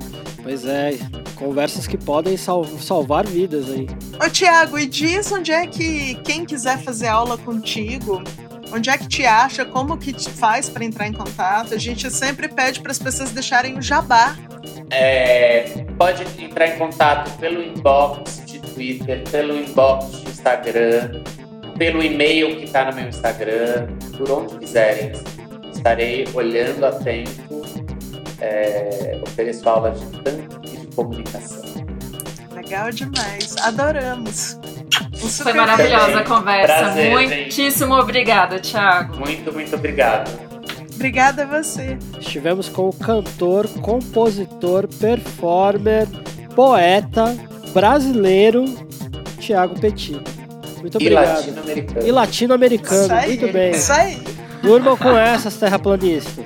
Pois é, conversas que podem sal- salvar vidas aí. Ô, Tiago, e diz onde é que quem quiser fazer aula contigo, onde é que te acha, como que te faz para entrar em contato? A gente sempre pede para as pessoas deixarem o jabá. É, pode entrar em contato pelo inbox de Twitter, pelo inbox de Instagram, pelo e-mail que está no meu Instagram, por onde quiserem. Estarei olhando a tempo. É, ofereço aula de tanto e de comunicação. Legal demais. Adoramos. Um Foi super maravilhosa a Também. conversa. Prazer, Muitíssimo obrigada, Thiago. Muito, muito obrigado. Obrigada a você. Estivemos com o cantor, compositor, performer, poeta brasileiro Tiago Petit. Muito E obrigado. latino-americano. E latino-americano, Isso aí. muito bem. Isso aí. Durmam com essas terraplanistas.